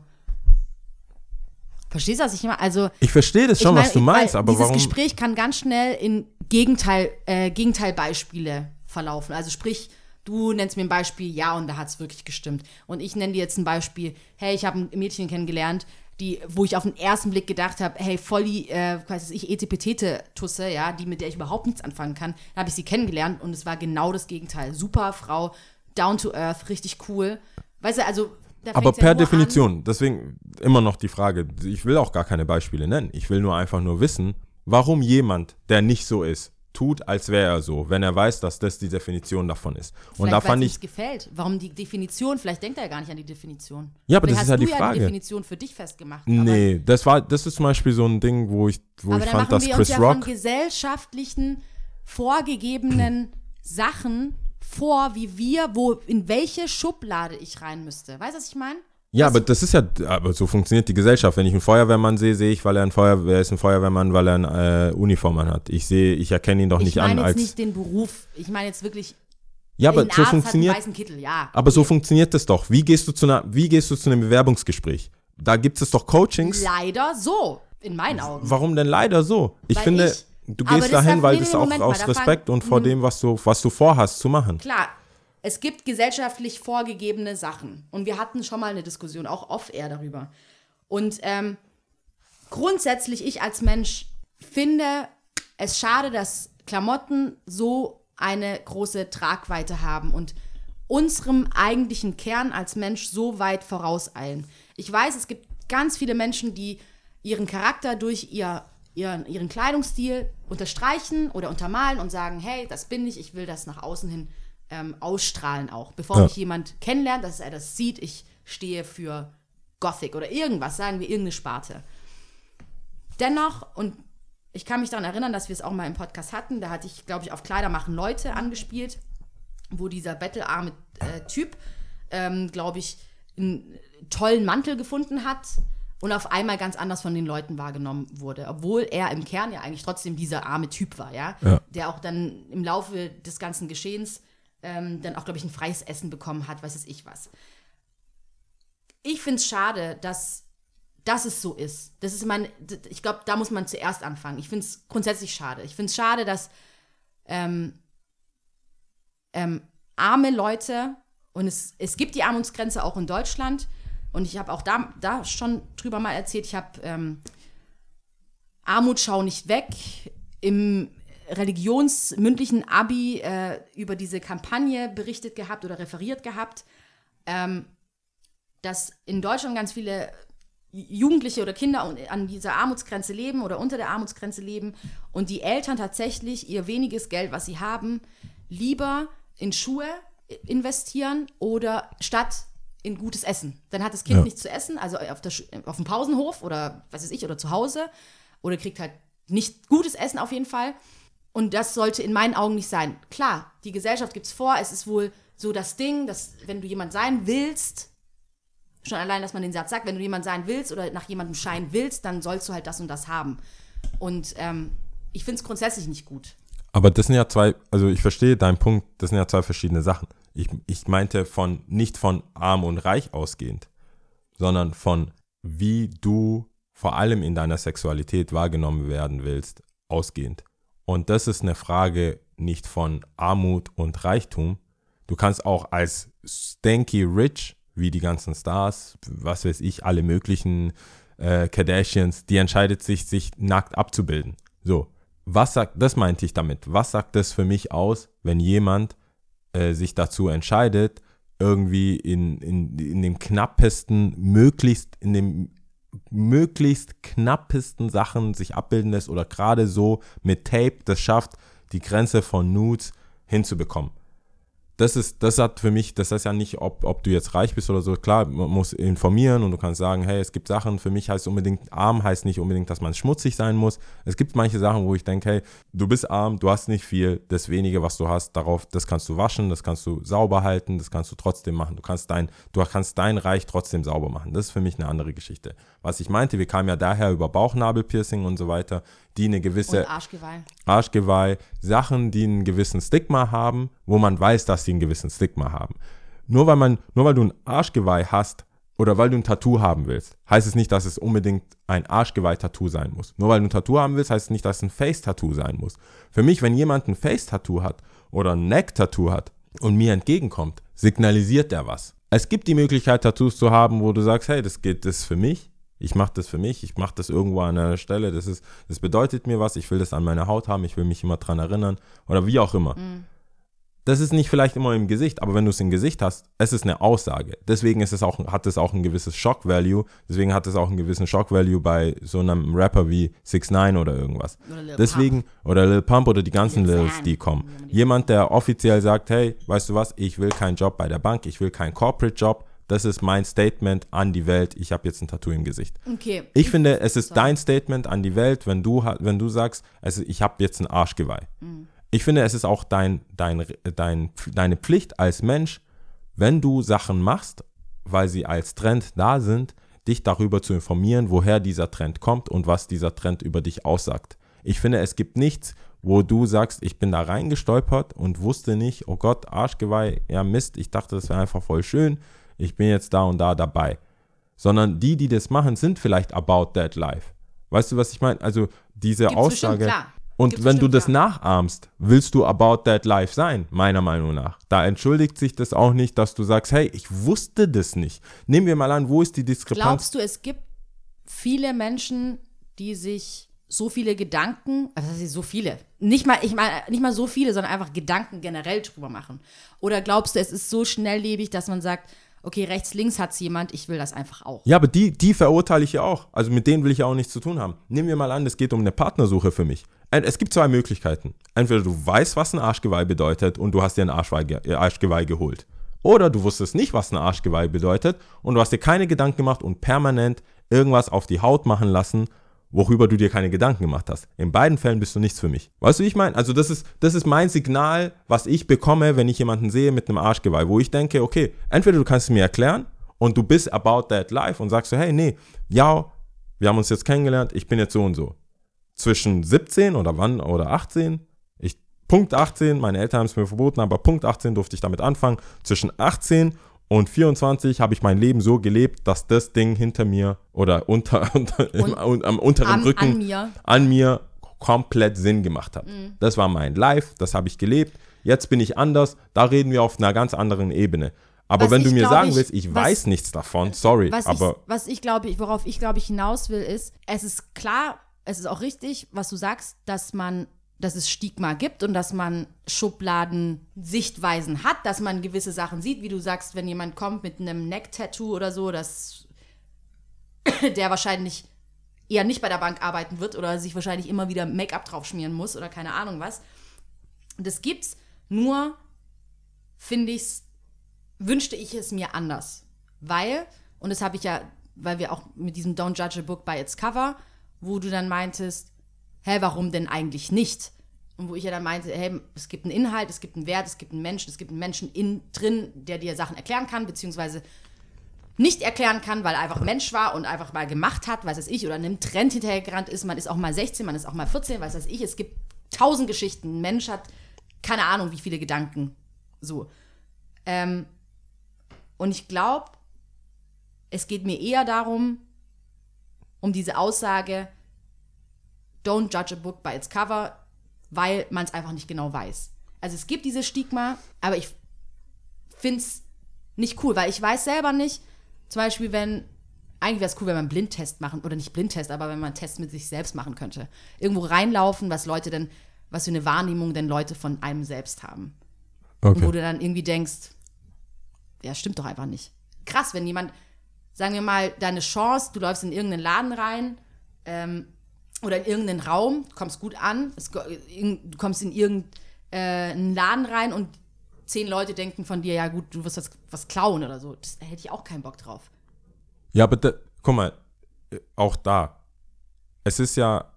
[SPEAKER 2] verstehst du, was ich immer? Also,
[SPEAKER 4] Ich verstehe das schon,
[SPEAKER 2] ich mein,
[SPEAKER 4] was du meinst, aber
[SPEAKER 2] dieses
[SPEAKER 4] warum?
[SPEAKER 2] Gespräch kann ganz schnell in Gegenteil, äh, Gegenteilbeispiele verlaufen. Also sprich, du nennst mir ein Beispiel, ja, und da hat es wirklich gestimmt. Und ich nenne dir jetzt ein Beispiel, hey, ich habe ein Mädchen kennengelernt, die, wo ich auf den ersten Blick gedacht habe, hey, voll die, äh, weiß ich, Etipetete-Tusse, ja, die, mit der ich überhaupt nichts anfangen kann. Da habe ich sie kennengelernt und es war genau das Gegenteil. Super Frau, down to earth, richtig cool. Weißt du, also da
[SPEAKER 4] Aber
[SPEAKER 2] fängt's ja
[SPEAKER 4] per
[SPEAKER 2] nur an.
[SPEAKER 4] Definition, deswegen immer noch die Frage, ich will auch gar keine Beispiele nennen. Ich will nur einfach nur wissen, warum jemand, der nicht so ist, tut, als wäre er so, wenn er weiß, dass das die Definition davon ist. Und
[SPEAKER 2] Vielleicht,
[SPEAKER 4] da fand ich,
[SPEAKER 2] nicht gefällt. Warum die Definition? Vielleicht denkt er ja gar nicht an die Definition.
[SPEAKER 4] Ja, aber
[SPEAKER 2] Vielleicht
[SPEAKER 4] das ist ja
[SPEAKER 2] du
[SPEAKER 4] die
[SPEAKER 2] ja
[SPEAKER 4] Frage.
[SPEAKER 2] die Definition für dich festgemacht.
[SPEAKER 4] nee, das war, das ist zum Beispiel so ein Ding, wo ich, wo
[SPEAKER 2] aber,
[SPEAKER 4] ich fand,
[SPEAKER 2] machen
[SPEAKER 4] dass
[SPEAKER 2] wir
[SPEAKER 4] Chris
[SPEAKER 2] uns ja von
[SPEAKER 4] Rock,
[SPEAKER 2] gesellschaftlichen, vorgegebenen Sachen vor, wie wir, wo, in welche Schublade ich rein müsste. Weißt du, was ich meine?
[SPEAKER 4] Ja, aber das ist ja, aber so funktioniert die Gesellschaft. Wenn ich einen Feuerwehrmann sehe, sehe ich, weil er ein Feuerwehr ist, ein Feuerwehrmann, weil er eine äh, Uniform anhat. Ich sehe, ich erkenne ihn doch
[SPEAKER 2] Ich
[SPEAKER 4] nicht an
[SPEAKER 2] meine jetzt nicht den Beruf. Ich meine jetzt wirklich,
[SPEAKER 4] ja, aber so
[SPEAKER 2] Arzt
[SPEAKER 4] funktioniert,
[SPEAKER 2] hat Kittel, ja.
[SPEAKER 4] Aber so funktioniert das doch. Wie gehst du zu einer, wie gehst du zu einem Bewerbungsgespräch? Da gibt es doch Coachings.
[SPEAKER 2] Leider so, in meinen Augen.
[SPEAKER 4] Warum denn leider so? Ich
[SPEAKER 2] Weil
[SPEAKER 4] finde,
[SPEAKER 2] ich-
[SPEAKER 4] du gehst dahin, weil das auch
[SPEAKER 2] Moment
[SPEAKER 4] aus Respekt und vor dem, was du, was du vorhast zu machen.
[SPEAKER 2] Klar, es gibt gesellschaftlich vorgegebene Sachen. Und wir hatten schon mal eine Diskussion, auch off-air darüber. Und ähm, grundsätzlich, ich als Mensch finde es schade, dass Klamotten so eine große Tragweite haben und unserem eigentlichen Kern als Mensch so weit vorauseilen. Ich weiß, es gibt ganz viele Menschen, die ihren Charakter durch ihr, ihren, ihren Kleidungsstil unterstreichen oder untermalen und sagen, hey, das bin ich, ich will das nach außen hin ähm, ausstrahlen auch. Bevor
[SPEAKER 4] Ja.
[SPEAKER 2] mich jemand kennenlernt, dass er das sieht, ich stehe für Gothic oder irgendwas, sagen wir irgendeine Sparte. Dennoch, und ich kann mich daran erinnern, dass wir es auch mal im Podcast hatten, da hatte ich, glaube ich, auf Kleider machen Leute angespielt, wo dieser bettelarme äh, Typ, ähm, glaube ich, einen tollen Mantel gefunden hat und auf einmal ganz anders von den Leuten wahrgenommen wurde, obwohl er im Kern ja eigentlich trotzdem dieser arme Typ war, ja,
[SPEAKER 4] Ja.
[SPEAKER 2] der auch dann im Laufe des ganzen Geschehens ähm, dann auch, glaube ich, ein freies Essen bekommen hat, weiß es ich was. Ich finde es schade, dass, dass es so ist. Das ist mein, ich glaube, da muss man zuerst anfangen. Ich finde es grundsätzlich schade. Ich finde es schade, dass ähm, ähm, arme Leute, und es, es gibt die Armutsgrenze auch in Deutschland, und ich habe auch da, da schon drüber mal erzählt, ich habe ähm, Armut schau nicht weg im religionsmündlichen Abi äh, über diese Kampagne berichtet gehabt oder referiert gehabt, ähm, dass in Deutschland ganz viele Jugendliche oder Kinder an dieser Armutsgrenze leben oder unter der Armutsgrenze leben und die Eltern tatsächlich ihr weniges Geld, was sie haben, lieber in Schuhe investieren oder statt in gutes Essen. Dann hat das Kind
[SPEAKER 4] Ja.
[SPEAKER 2] nichts zu essen, also auf, der, auf dem Pausenhof oder was weiß ich, oder zu Hause oder kriegt halt nicht gutes Essen auf jeden Fall. Und das sollte in meinen Augen nicht sein. Klar, die Gesellschaft gibt es vor, es ist wohl so das Ding, dass wenn du jemand sein willst, schon allein, dass man den Satz sagt, wenn du jemand sein willst oder nach jemandem scheinen willst, dann sollst du halt das und das haben. Und ähm, ich finde es grundsätzlich nicht gut.
[SPEAKER 4] Aber das sind ja zwei, also ich verstehe deinen Punkt, das sind ja zwei verschiedene Sachen. Ich, ich meinte von, nicht von arm und reich ausgehend, sondern von wie du vor allem in deiner Sexualität wahrgenommen werden willst, ausgehend. Und das ist eine Frage nicht von Armut und Reichtum. Du kannst auch als stanky rich, wie die ganzen Stars, was weiß ich, alle möglichen äh, Kardashians, die entscheidet sich, sich nackt abzubilden. So, was sagt, das meinte ich damit. Was sagt das für mich aus, wenn jemand äh, sich dazu entscheidet, irgendwie in, in, in dem knappesten, möglichst, in dem möglichst knappesten Sachen sich abbilden lässt oder gerade so mit Tape das schafft, die Grenze von Nudes hinzubekommen. Das ist, das hat für mich, das heißt ja nicht, ob, ob du jetzt reich bist oder so. Klar, man muss informieren und du kannst sagen, hey, es gibt Sachen, für mich heißt unbedingt, arm heißt nicht unbedingt, dass man schmutzig sein muss. Es gibt manche Sachen, wo ich denke, hey, du bist arm, du hast nicht viel, das wenige, was du hast, darauf, das kannst du waschen, das kannst du sauber halten, das kannst du trotzdem machen. Du kannst dein, du kannst dein Reich trotzdem sauber machen. Das ist für mich eine andere Geschichte. Was ich meinte, wir kamen ja daher über Bauchnabelpiercing und so weiter, die eine gewisse
[SPEAKER 2] Und Arschgeweih.
[SPEAKER 4] Arschgeweih, Sachen, die einen gewissen Stigma haben, wo man weiß, dass sie einen gewissen Stigma haben. Nur weil man, nur weil du ein Arschgeweih hast oder weil du ein Tattoo haben willst, heißt es nicht, dass es unbedingt ein Arschgeweih-Tattoo sein muss. Nur weil du ein Tattoo haben willst, heißt es nicht, dass es ein Face-Tattoo sein muss. Für mich, wenn jemand ein Face-Tattoo hat oder ein Neck-Tattoo hat und mir entgegenkommt, signalisiert der was. Es gibt die Möglichkeit, Tattoos zu haben, wo du sagst, hey, das geht, das ist für mich. Ich mache das für mich, ich mache das irgendwo an einer Stelle, das, ist, das bedeutet mir was, ich will das an meiner Haut haben, ich will mich immer dran erinnern oder wie auch immer. Das ist nicht vielleicht immer im Gesicht, aber wenn du es im Gesicht hast, es ist eine Aussage. Deswegen ist es auch, hat es auch ein gewisses Shock-Value, deswegen hat es auch einen gewissen Shock-Value bei so einem Rapper wie 6 9 oder irgendwas.
[SPEAKER 2] Oder
[SPEAKER 4] Deswegen, oder Lil Pump oder die ganzen
[SPEAKER 2] Lil
[SPEAKER 4] Lils, die kommen. Jemand, der offiziell sagt, hey, weißt du was, ich will keinen Job bei der Bank, ich will keinen Corporate-Job, das ist mein Statement an die Welt, ich habe jetzt ein Tattoo im Gesicht.
[SPEAKER 2] Okay.
[SPEAKER 4] Ich finde, es ist
[SPEAKER 2] So.
[SPEAKER 4] dein Statement an die Welt, wenn du, wenn du sagst, also ich habe jetzt ein Arschgeweih.
[SPEAKER 2] Mhm.
[SPEAKER 4] Ich finde, es ist auch dein, dein, dein, deine Pflicht als Mensch, wenn du Sachen machst, weil sie als Trend da sind, dich darüber zu informieren, woher dieser Trend kommt und was dieser Trend über dich aussagt. Ich finde, es gibt nichts, wo du sagst, ich bin da reingestolpert und wusste nicht, oh Gott, Arschgeweih, ja Mist, ich dachte, das wäre einfach voll schön, ich bin jetzt da und da dabei sondern die, die das machen, sind vielleicht about that life. Weißt du, was ich meine? Also diese
[SPEAKER 2] Gibt's bestimmt,
[SPEAKER 4] Aussage.
[SPEAKER 2] klar.
[SPEAKER 4] Und
[SPEAKER 2] Gibt's
[SPEAKER 4] wenn du
[SPEAKER 2] bestimmt,
[SPEAKER 4] das
[SPEAKER 2] klar.
[SPEAKER 4] nachahmst, willst du about that life sein, meiner Meinung nach. Da entschuldigt sich das auch nicht, dass du sagst, hey, ich wusste das nicht. Nehmen wir mal an, wo ist die Diskrepanz?
[SPEAKER 2] Glaubst du, es gibt viele Menschen, die sich so viele Gedanken, also das so viele, nicht mal, ich meine, nicht mal so viele, sondern einfach Gedanken generell drüber machen? Oder glaubst du, es ist so schnelllebig, dass man sagt, okay, rechts, links hat es jemand, ich will das einfach auch?
[SPEAKER 4] Ja, aber die, die verurteile ich ja auch. Also mit denen will ich ja auch nichts zu tun haben. Nehmen wir mal an, es geht um eine Partnersuche für mich. Es gibt zwei Möglichkeiten. Entweder du weißt, was ein Arschgeweih bedeutet und du hast dir ein Arschgeweih, ge- äh, Arschgeweih geholt. Oder du wusstest nicht, was ein Arschgeweih bedeutet und du hast dir keine Gedanken gemacht und permanent irgendwas auf die Haut machen lassen, worüber du dir keine Gedanken gemacht hast. In beiden Fällen bist du nichts für mich. Weißt du, wie ich meine? Also das ist, das ist mein Signal, was ich bekomme, wenn ich jemanden sehe mit einem Arschgeweih, wo ich denke, okay, entweder du kannst es mir erklären und du bist about that life und sagst so, hey, nee, ja, wir haben uns jetzt kennengelernt, ich bin jetzt so und so. Zwischen 17 oder wann oder 18, ich, Punkt 18, meine Eltern haben es mir verboten, aber Punkt 18 durfte ich damit anfangen. Zwischen 18 und 24 habe ich mein Leben so gelebt, dass das Ding hinter mir oder unter, unter im,
[SPEAKER 2] Und
[SPEAKER 4] am unteren
[SPEAKER 2] An,
[SPEAKER 4] Rücken
[SPEAKER 2] an mir.
[SPEAKER 4] an mir komplett Sinn gemacht hat. Das war mein Life, das habe ich gelebt. Jetzt bin ich anders, da reden wir auf einer ganz anderen Ebene. Aber
[SPEAKER 2] Was
[SPEAKER 4] wenn du mir
[SPEAKER 2] glaub
[SPEAKER 4] sagen
[SPEAKER 2] ich,
[SPEAKER 4] willst, ich
[SPEAKER 2] was-
[SPEAKER 4] weiß nichts davon, sorry,
[SPEAKER 2] Was
[SPEAKER 4] aber
[SPEAKER 2] ich, was ich glaube, worauf ich glaube ich hinaus will, ist, es ist klar, es ist auch richtig, was du sagst, dass man, dass es Stigma gibt und dass man Schubladen Sichtweisen hat, dass man gewisse Sachen sieht, wie du sagst, wenn jemand kommt mit einem Neck-Tattoo oder so, dass der wahrscheinlich eher nicht bei der Bank arbeiten wird oder sich wahrscheinlich immer wieder Make-up drauf schmieren muss oder keine Ahnung was. Das gibt's, nur finde ich's wünschte ich es mir anders. Weil, und das habe ich ja, weil wir auch mit diesem Don't Judge a Book by its Cover, wo du dann meintest, hä, warum denn eigentlich nicht? Und wo ich ja dann meinte, hey, es gibt einen Inhalt, es gibt einen Wert, es gibt einen Menschen, es gibt einen Menschen in drin, der dir Sachen erklären kann, beziehungsweise nicht erklären kann, weil er einfach Mensch war und einfach mal gemacht hat, weiß es ich, oder einem Trend hinterhergerannt ist. Man ist auch mal 16, man ist auch mal 14, weiß es ich. Es gibt tausend Geschichten. Ein Mensch hat keine Ahnung, wie viele Gedanken. So. Ähm, und ich glaube, es geht mir eher darum, um diese Aussage, don't judge a book by its cover, weil man es einfach nicht genau weiß. Also es gibt dieses Stigma, aber ich finde es nicht cool, weil ich weiß selber nicht, zum Beispiel, wenn, eigentlich wäre es cool, wenn man einen Blindtest machen, oder nicht Blindtest, aber wenn man einen Test mit sich selbst machen könnte. Irgendwo reinlaufen, was Leute denn, was für eine Wahrnehmung denn Leute von einem selbst haben. Und wo
[SPEAKER 4] okay.
[SPEAKER 2] du dann irgendwie denkst, ja, stimmt doch einfach nicht. Krass, wenn jemand, sagen wir mal, deine Chance, du läufst in irgendeinen Laden rein ähm, oder in irgendeinen Raum, du kommst gut an, es, du kommst in irgendeinen Laden rein und zehn Leute denken von dir, ja gut, du wirst jetzt was klauen oder so. Das, da hätte ich auch keinen Bock drauf.
[SPEAKER 4] Ja, aber da, guck mal, äh, auch da. Es ist ja,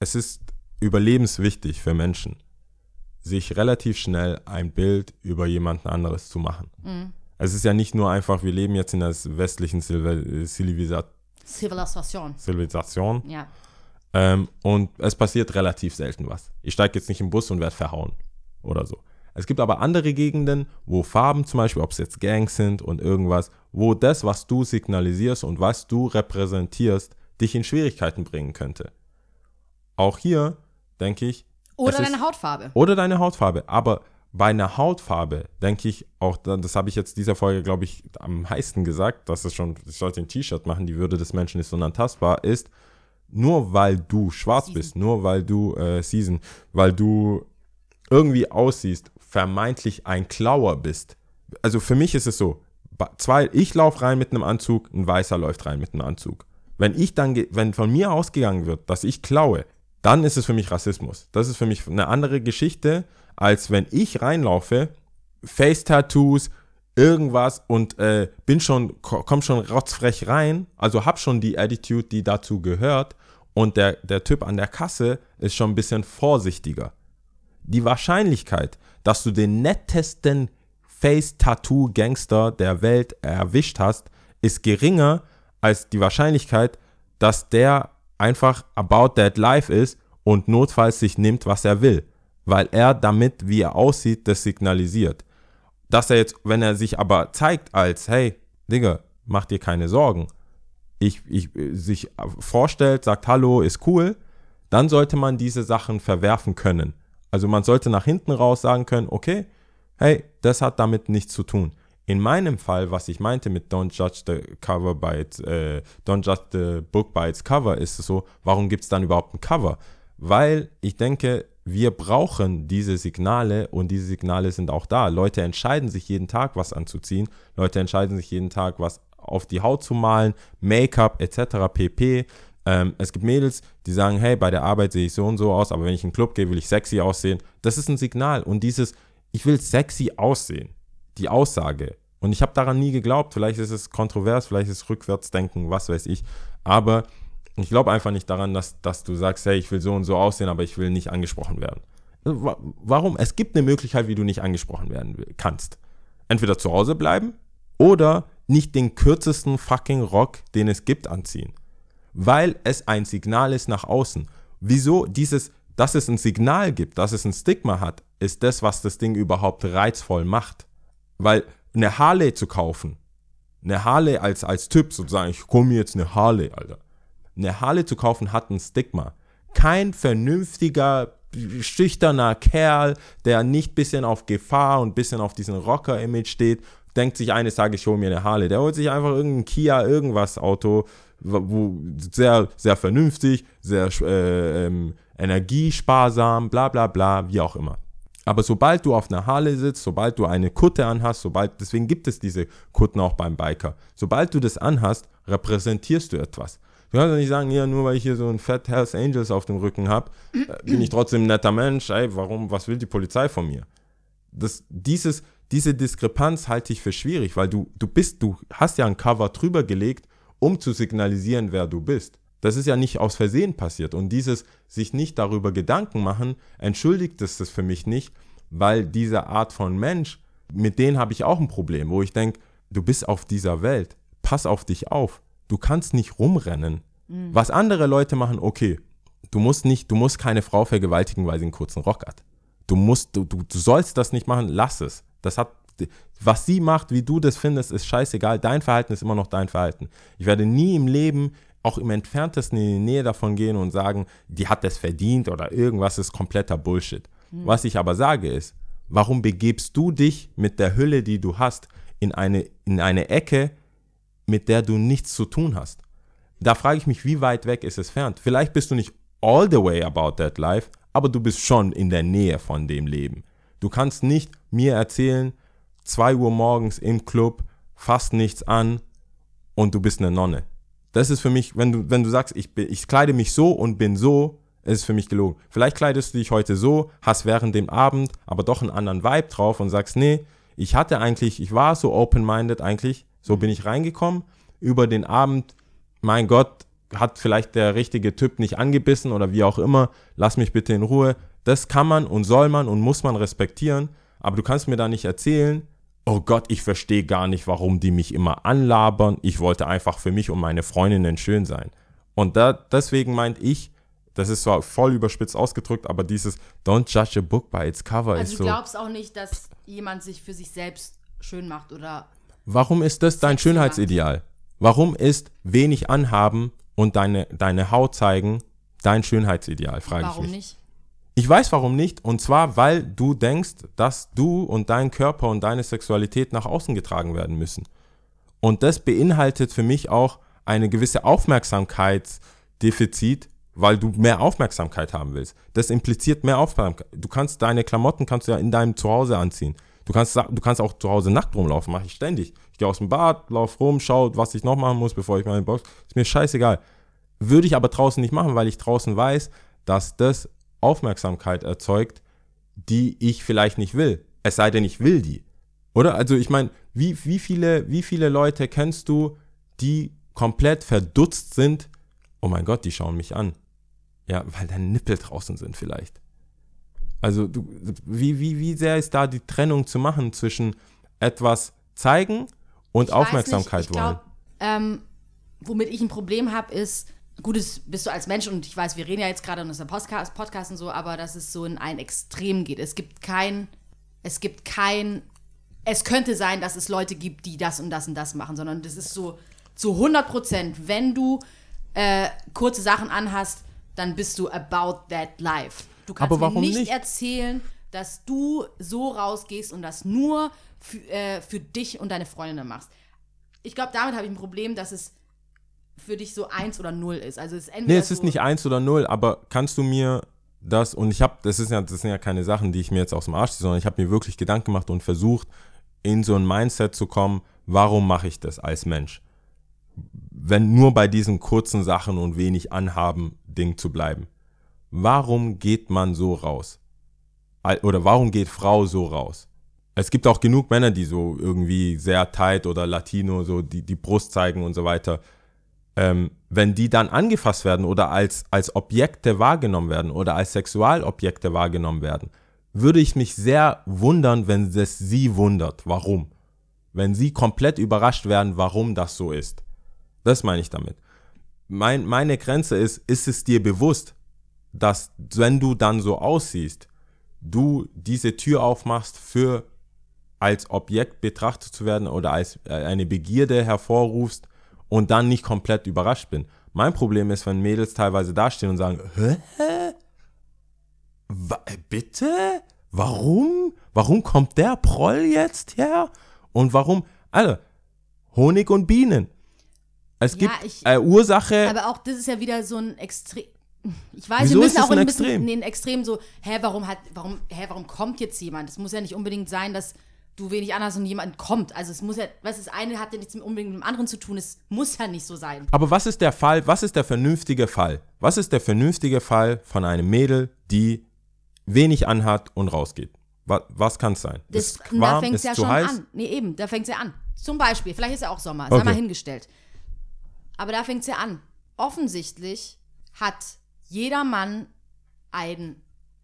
[SPEAKER 4] es ist überlebenswichtig für Menschen, sich relativ schnell ein Bild über jemanden anderes zu machen. Es ist ja nicht nur einfach, wir leben jetzt in der westlichen Zivil- Zivilisa-
[SPEAKER 2] Civilisation.
[SPEAKER 4] Zivilisation
[SPEAKER 2] Ja.
[SPEAKER 4] Ähm, und es passiert relativ selten was. Ich steige jetzt nicht im Bus und werde verhauen oder so. Es gibt aber andere Gegenden, wo Farben zum Beispiel, ob es jetzt Gangs sind und irgendwas, wo das, was du signalisierst und was du repräsentierst, dich in Schwierigkeiten bringen könnte. Auch hier denke ich.
[SPEAKER 2] Oder
[SPEAKER 4] es ist-
[SPEAKER 2] deine Hautfarbe.
[SPEAKER 4] Oder deine Hautfarbe. Aber bei einer Hautfarbe denke ich auch, das habe ich jetzt dieser Folge, glaube ich, am meisten gesagt, dass es schon, ich sollte ein T-Shirt machen, die Würde des Menschen ist unantastbar, ist, nur weil du schwarz bist, nur weil du äh, Season, weil du irgendwie aussiehst, vermeintlich ein Klauer bist. Also für mich ist es so, zwei, ich laufe rein mit einem Anzug, ein Weißer läuft rein mit einem Anzug. Wenn ich dann, wenn von mir ausgegangen wird, dass ich klaue, dann ist es für mich Rassismus. Das ist für mich eine andere Geschichte, als wenn ich reinlaufe, Face-Tattoos, irgendwas und äh, bin schon, ko- komm schon rotzfrech rein, also hab schon die Attitude, die dazu gehört und der, der Typ an der Kasse ist schon ein bisschen vorsichtiger. Die Wahrscheinlichkeit, dass du den nettesten Face-Tattoo-Gangster der Welt erwischt hast, ist geringer als die Wahrscheinlichkeit, dass der einfach about that life ist und notfalls sich nimmt, was er will. Weil er damit, wie er aussieht, das signalisiert. Dass er jetzt, wenn er sich aber zeigt als, hey, Digga, mach dir keine Sorgen, ich, ich, äh, sich vorstellt, sagt Hallo, ist cool, dann sollte man diese Sachen verwerfen können. Also man sollte nach hinten raus sagen können, okay, hey, das hat damit nichts zu tun. In meinem Fall, was ich meinte mit Don't judge the cover by its, äh, Don't judge the book by its cover, ist es so, warum gibt es dann überhaupt ein Cover? Weil ich denke, wir brauchen diese Signale und diese Signale sind auch da. Leute entscheiden sich jeden Tag, was anzuziehen. Leute entscheiden sich jeden Tag, was auf die Haut zu malen, Make-up etc. pp. Ähm, es gibt Mädels, die sagen, hey, bei der Arbeit sehe ich so und so aus, aber wenn ich in den Club gehe, will ich sexy aussehen. Das ist ein Signal. Und dieses, ich will sexy aussehen, die Aussage. Und ich habe daran nie geglaubt. Vielleicht ist es kontrovers, vielleicht ist es Rückwärtsdenken, was weiß ich. Aber ich glaube einfach nicht daran, dass, dass du sagst, hey, ich will so und so aussehen, aber ich will nicht angesprochen werden. Wa- Warum? Es gibt eine Möglichkeit, wie du nicht angesprochen werden kannst. Entweder zu Hause bleiben oder nicht den kürzesten fucking Rock, den es gibt, anziehen. Weil es ein Signal ist nach außen. Wieso dieses, dass es ein Signal gibt, dass es ein Stigma hat, ist das, was das Ding überhaupt reizvoll macht. Weil eine Harley zu kaufen, eine Harley als, als Typ sozusagen, ich komme jetzt eine Harley, Alter. Eine Harley zu kaufen hat ein Stigma. Kein vernünftiger, schüchterner Kerl, der nicht bisschen auf Gefahr und bisschen auf diesen Rocker-Image steht, denkt sich eines Tages, ich hole mir eine Harley. Der holt sich einfach irgendein Kia, irgendwas Auto, wo sehr, sehr vernünftig, sehr äh, ähm, energiesparsam, bla bla bla, wie auch immer. Aber sobald du auf einer Harley sitzt, sobald du eine Kutte anhast, sobald, deswegen gibt es diese Kutten auch beim Biker, sobald du das anhast, repräsentierst du etwas. Du kannst ja nicht sagen, ja, nur weil ich hier so ein Fat Hells Angels auf dem Rücken habe, bin ich trotzdem ein netter Mensch, ey, warum, was will die Polizei von mir? Das, dieses, diese Diskrepanz halte ich für schwierig, weil du, du bist, du hast ja ein Cover drüber gelegt, um zu signalisieren, wer du bist. Das ist ja nicht aus Versehen passiert. Und dieses sich nicht darüber Gedanken machen, entschuldigt es das für mich nicht, weil diese Art von Mensch, mit denen habe ich auch ein Problem, wo ich denke, du bist auf dieser Welt, pass auf dich auf. Du kannst nicht rumrennen. Was andere Leute machen, okay, du musst nicht, du musst keine Frau vergewaltigen, weil sie einen kurzen Rock hat. Du musst, du, du, du sollst das nicht machen, lass es. Das hat, was sie macht, wie du das findest, ist scheißegal. Dein Verhalten ist immer noch dein Verhalten. Ich werde nie im Leben auch im entferntesten in die Nähe davon gehen und sagen, die hat das verdient oder irgendwas ist kompletter Bullshit. Was ich aber sage ist, warum begebst du dich mit der Hülle, die du hast, in eine, in eine Ecke, mit der du nichts zu tun hast? Da frage ich mich, wie weit weg ist es fern? Vielleicht bist du nicht all the way about that life, aber du bist schon in der Nähe von dem Leben. Du kannst nicht mir erzählen, 2 Uhr morgens im Club, fast nichts an und du bist eine Nonne. Das ist für mich, wenn du, wenn du sagst, ich, ich kleide mich so und bin so, ist für mich gelogen. Vielleicht kleidest du dich heute so, hast während dem Abend aber doch einen anderen Vibe drauf und sagst, nee, ich hatte eigentlich, ich war so open-minded eigentlich, so bin ich reingekommen. Über den Abend, mein Gott, hat vielleicht der richtige Typ nicht angebissen oder wie auch immer, lass mich bitte in Ruhe. Das kann man und soll man und muss man respektieren, aber du kannst mir da nicht erzählen, oh Gott, ich verstehe gar nicht, warum die mich immer anlabern. Ich wollte einfach für mich und meine Freundinnen schön sein. Und da, deswegen meint ich, das ist zwar voll überspitzt ausgedrückt, aber dieses Don't judge a book by its cover
[SPEAKER 2] Also
[SPEAKER 4] ist
[SPEAKER 2] du
[SPEAKER 4] so.
[SPEAKER 2] glaubst auch nicht, dass jemand sich für sich selbst schön macht oder
[SPEAKER 4] Warum ist das dein Schönheitsideal? Warum ist wenig anhaben und deine, deine Haut zeigen dein Schönheitsideal, frage ich
[SPEAKER 2] warum
[SPEAKER 4] mich.
[SPEAKER 2] nicht?
[SPEAKER 4] Ich weiß warum nicht, und zwar, weil du denkst, dass du und dein Körper und deine Sexualität nach außen getragen werden müssen. Und das beinhaltet für mich auch eine gewisse Aufmerksamkeitsdefizit, weil du mehr Aufmerksamkeit haben willst. Das impliziert mehr Aufmerksamkeit. Du kannst deine Klamotten kannst du ja in deinem Zuhause anziehen. Du kannst, du kannst auch zu Hause nackt rumlaufen, mache ich ständig. Ich gehe aus dem Bad, lauf rum, schau, was ich noch machen muss, bevor ich meine Box. Ist mir scheißegal. Würde ich aber draußen nicht machen, weil ich draußen weiß, dass das Aufmerksamkeit erzeugt, die ich vielleicht nicht will. Es sei denn, ich will die. Oder? Also ich meine, wie, wie, viele, wie viele Leute kennst du, die komplett verdutzt sind? Oh mein Gott, die schauen mich an. Ja, weil deine Nippel draußen sind vielleicht. Also du, wie, wie, wie sehr ist da die Trennung zu machen zwischen etwas zeigen und
[SPEAKER 2] Ich
[SPEAKER 4] Aufmerksamkeit
[SPEAKER 2] nicht, ich
[SPEAKER 4] wollen?
[SPEAKER 2] glaub, ähm, womit ich ein Problem habe, ist, gut, das bist du als Mensch und ich weiß, wir reden ja jetzt gerade und das ist ein Podcast, Podcast und so, aber dass es so in ein Extrem geht. Es gibt kein, es gibt kein, es könnte sein, dass es Leute gibt, die das und das und das machen, sondern das ist so zu 100 Prozent, wenn du äh, kurze Sachen anhast, dann bist du about that life. Du kannst mir nicht,
[SPEAKER 4] nicht?
[SPEAKER 2] erzählen, dass du so rausgehst und das nur für, äh, für dich und deine Freundinnen machst. Ich glaube, damit habe ich ein Problem, dass es für dich so eins oder null ist. Also es ist entweder
[SPEAKER 4] Nee, es
[SPEAKER 2] so,
[SPEAKER 4] ist nicht eins oder null, aber kannst du mir das, und ich habe, das, ist ja, das sind ja keine Sachen, die ich mir jetzt aus dem Arsch ziehe, sondern ich habe mir wirklich Gedanken gemacht und versucht, in so ein Mindset zu kommen, warum mache ich das als Mensch? Wenn nur bei diesen kurzen Sachen und wenig Anhaben Ding zu bleiben. Warum geht man so raus? Oder warum geht Frau so raus? Es gibt auch genug Männer, die so irgendwie sehr tight oder Latino, so die, die Brust zeigen und so weiter ähm, wenn die dann angefasst werden oder als, als Objekte wahrgenommen werden oder als Sexualobjekte wahrgenommen werden, würde ich mich sehr wundern, wenn es sie wundert. Warum? Wenn sie komplett überrascht werden, warum das so ist. Das meine ich damit. Mein, meine Grenze ist, ist es dir bewusst, dass wenn du dann so aussiehst, du diese Tür aufmachst für als Objekt betrachtet zu werden oder als äh, eine Begierde hervorrufst und dann nicht komplett überrascht bin. Mein Problem ist, wenn Mädels teilweise dastehen und sagen, hä? Wa äh, bitte? Warum? Warum kommt der Proll jetzt her? Und warum? Alter, Honig und Bienen. Es
[SPEAKER 2] Ja,
[SPEAKER 4] gibt
[SPEAKER 2] ich-
[SPEAKER 4] äh, Ursache.
[SPEAKER 2] Aber auch das ist ja wieder so ein Extrem. Ich weiß,
[SPEAKER 4] Wieso
[SPEAKER 2] wir müssen auch
[SPEAKER 4] ein
[SPEAKER 2] ein bisschen
[SPEAKER 4] Extrem?
[SPEAKER 2] in den Extrem so, hä, warum hat, warum, hä, warum kommt jetzt jemand? Es muss ja nicht unbedingt sein, dass du wenig anhast und jemand kommt. Also es muss ja, was das eine hat ja nichts unbedingt mit dem anderen zu tun. Es muss ja nicht so sein.
[SPEAKER 4] Aber was ist der Fall, was ist der vernünftige Fall? Was ist der vernünftige Fall von einem Mädel, die wenig anhat und rausgeht? Was, was kann es sein?
[SPEAKER 2] Das,
[SPEAKER 4] ist
[SPEAKER 2] und da
[SPEAKER 4] warm,
[SPEAKER 2] fängt
[SPEAKER 4] ist
[SPEAKER 2] es ja
[SPEAKER 4] zu
[SPEAKER 2] schon
[SPEAKER 4] heiß?
[SPEAKER 2] an. Nee, eben, da fängt es ja an. Zum Beispiel, vielleicht ist ja auch Sommer, sei
[SPEAKER 4] Okay.
[SPEAKER 2] mal hingestellt. Aber da fängt es ja an. Offensichtlich hat jeder Mann ein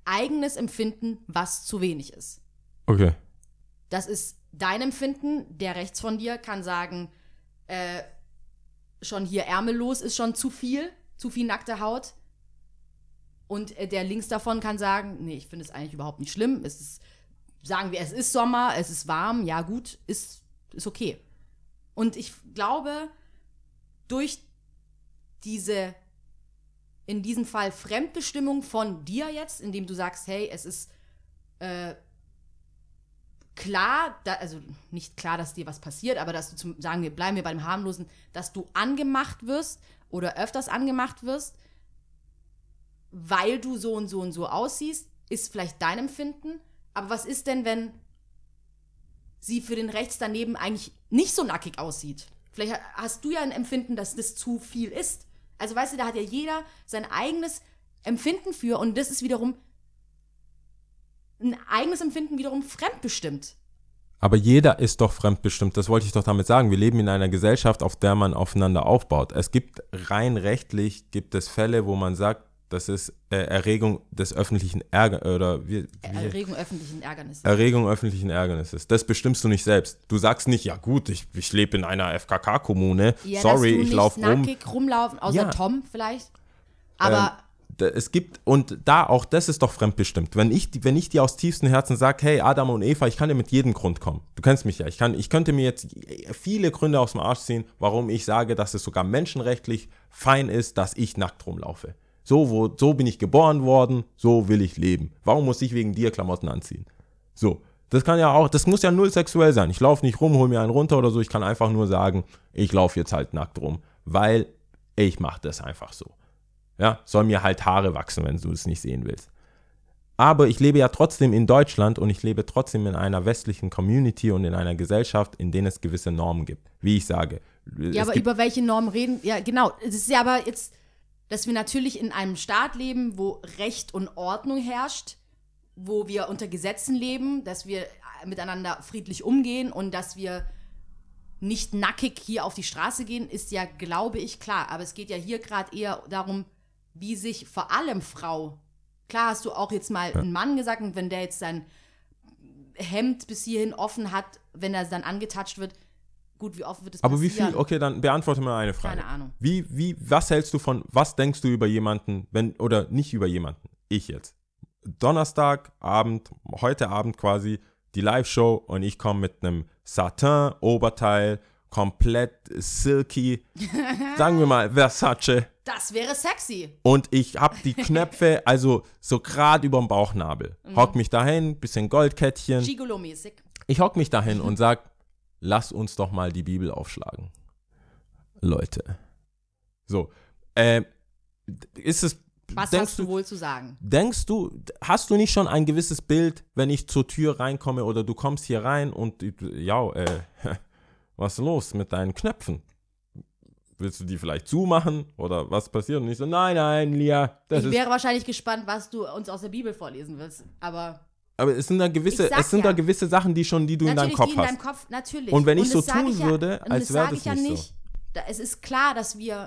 [SPEAKER 2] eigenes Empfinden, was zu wenig ist.
[SPEAKER 4] Okay.
[SPEAKER 2] Das ist dein Empfinden. Der rechts von dir kann sagen, äh, schon hier ärmellos ist schon zu viel, zu viel nackte Haut. Und äh, der links davon kann sagen, nee, ich finde es eigentlich überhaupt nicht schlimm. Es ist, sagen wir, es ist Sommer, es ist warm, ja gut, ist, ist okay. Und ich glaube, durch diese, in diesem Fall Fremdbestimmung von dir jetzt, indem du sagst, hey, es ist äh, klar, da, also nicht klar, dass dir was passiert, aber dass du zum, sagen wir, bleiben wir beim harmlosen, dass du angemacht wirst oder öfters angemacht wirst, weil du so und so und so aussiehst, ist vielleicht dein Empfinden. Aber was ist denn, wenn sie für den rechts daneben eigentlich nicht so nackig aussieht? Vielleicht ha- hast du ja ein Empfinden, dass das zu viel ist. Also weißt du, da hat ja jeder sein eigenes Empfinden für und das ist wiederum ein eigenes Empfinden wiederum fremdbestimmt.
[SPEAKER 4] Aber jeder ist doch fremdbestimmt, das wollte ich doch damit sagen. Wir leben in einer Gesellschaft, auf der man aufeinander aufbaut. Es gibt rein rechtlich, gibt es Fälle, wo man sagt, das ist äh, Erregung des öffentlichen Ärger oder wie, wie,
[SPEAKER 2] Erregung öffentlichen Ärgernisses.
[SPEAKER 4] Erregung öffentlichen Ärgernisses. Das bestimmst du nicht selbst. Du sagst nicht, ja gut, ich, ich lebe in einer FKK-Kommune.
[SPEAKER 2] Ja,
[SPEAKER 4] Sorry, ich laufe rum.
[SPEAKER 2] nackig rumlaufen, außer
[SPEAKER 4] Ja.
[SPEAKER 2] Tom vielleicht. Aber
[SPEAKER 4] Da- Es gibt, und da auch das ist doch fremdbestimmt. Wenn ich, wenn ich dir aus tiefstem Herzen sage, hey Adam und Eva, ich kann dir mit jedem Grund kommen. Du kennst mich ja. Ich, kann, ich könnte mir jetzt viele Gründe aus dem Arsch ziehen, warum ich sage, dass es sogar menschenrechtlich fein ist, dass ich nackt rumlaufe. So, wo, so bin ich geboren worden, so will ich leben. Warum muss ich wegen dir Klamotten anziehen? So, das kann ja auch, das muss ja null sexuell sein. Ich laufe nicht rum, hol mir einen runter oder so. Ich kann einfach nur sagen, ich laufe jetzt halt nackt rum, weil ich mache das einfach so. Ja, soll mir halt Haare wachsen, wenn du es nicht sehen willst. Aber ich lebe ja trotzdem in Deutschland und ich lebe trotzdem in einer westlichen Community und in einer Gesellschaft, in denen es gewisse Normen gibt. Wie ich sage.
[SPEAKER 2] Ja, aber über welche Normen reden? Ja, genau. Es ist ja aber jetzt, dass wir natürlich in einem Staat leben, wo Recht und Ordnung herrscht, wo wir unter Gesetzen leben, dass wir miteinander friedlich umgehen und dass wir nicht nackig hier auf die Straße gehen, ist ja, glaube ich, klar. Aber es geht ja hier gerade eher darum, wie sich vor allem Frau, klar hast du auch jetzt mal einen Mann gesagt, und wenn der jetzt sein Hemd bis hierhin offen hat, wenn er dann angetatscht wird, gut, wie oft wird es
[SPEAKER 4] aber wie viel, okay, dann beantworte mir eine Frage.
[SPEAKER 2] Keine Ahnung.
[SPEAKER 4] Wie, wie, was hältst du von, was denkst du über jemanden, wenn, oder nicht über jemanden, ich jetzt. Donnerstagabend, heute Abend quasi, die Live-Show und ich komme mit einem Satin-Oberteil, komplett silky, sagen wir mal Versace
[SPEAKER 2] Das wäre sexy.
[SPEAKER 4] und ich habe die Knöpfe, also so gerade über dem Bauchnabel. Hock mich dahin, bisschen Goldkettchen.
[SPEAKER 2] Gigolo-mäßig.
[SPEAKER 4] Ich hock mich dahin und sag, lass uns doch mal die Bibel aufschlagen. Leute. So, äh, ist es,
[SPEAKER 2] Was
[SPEAKER 4] denkst
[SPEAKER 2] hast du
[SPEAKER 4] du,
[SPEAKER 2] wohl zu sagen?
[SPEAKER 4] denkst du, hast du nicht schon ein gewisses Bild, wenn ich zur Tür reinkomme oder du kommst hier rein und, ja, äh, was ist los mit deinen Knöpfen? Willst du die vielleicht zumachen oder was passiert? Und ich so, nein, nein, Lia, das
[SPEAKER 2] ich wäre wahrscheinlich gespannt, was du uns aus der Bibel vorlesen willst. Aber
[SPEAKER 4] Aber es sind da gewisse, es sind
[SPEAKER 2] ja.
[SPEAKER 4] da gewisse Sachen, die schon, die du in deinem
[SPEAKER 2] natürlich
[SPEAKER 4] Kopf
[SPEAKER 2] in
[SPEAKER 4] hast.
[SPEAKER 2] deinem Kopf, natürlich.
[SPEAKER 4] Und wenn ich so tun
[SPEAKER 2] ja,
[SPEAKER 4] würde,
[SPEAKER 2] und
[SPEAKER 4] als
[SPEAKER 2] das
[SPEAKER 4] wäre das
[SPEAKER 2] ich ja
[SPEAKER 4] nicht so.
[SPEAKER 2] nicht. Da, es ist klar, dass wir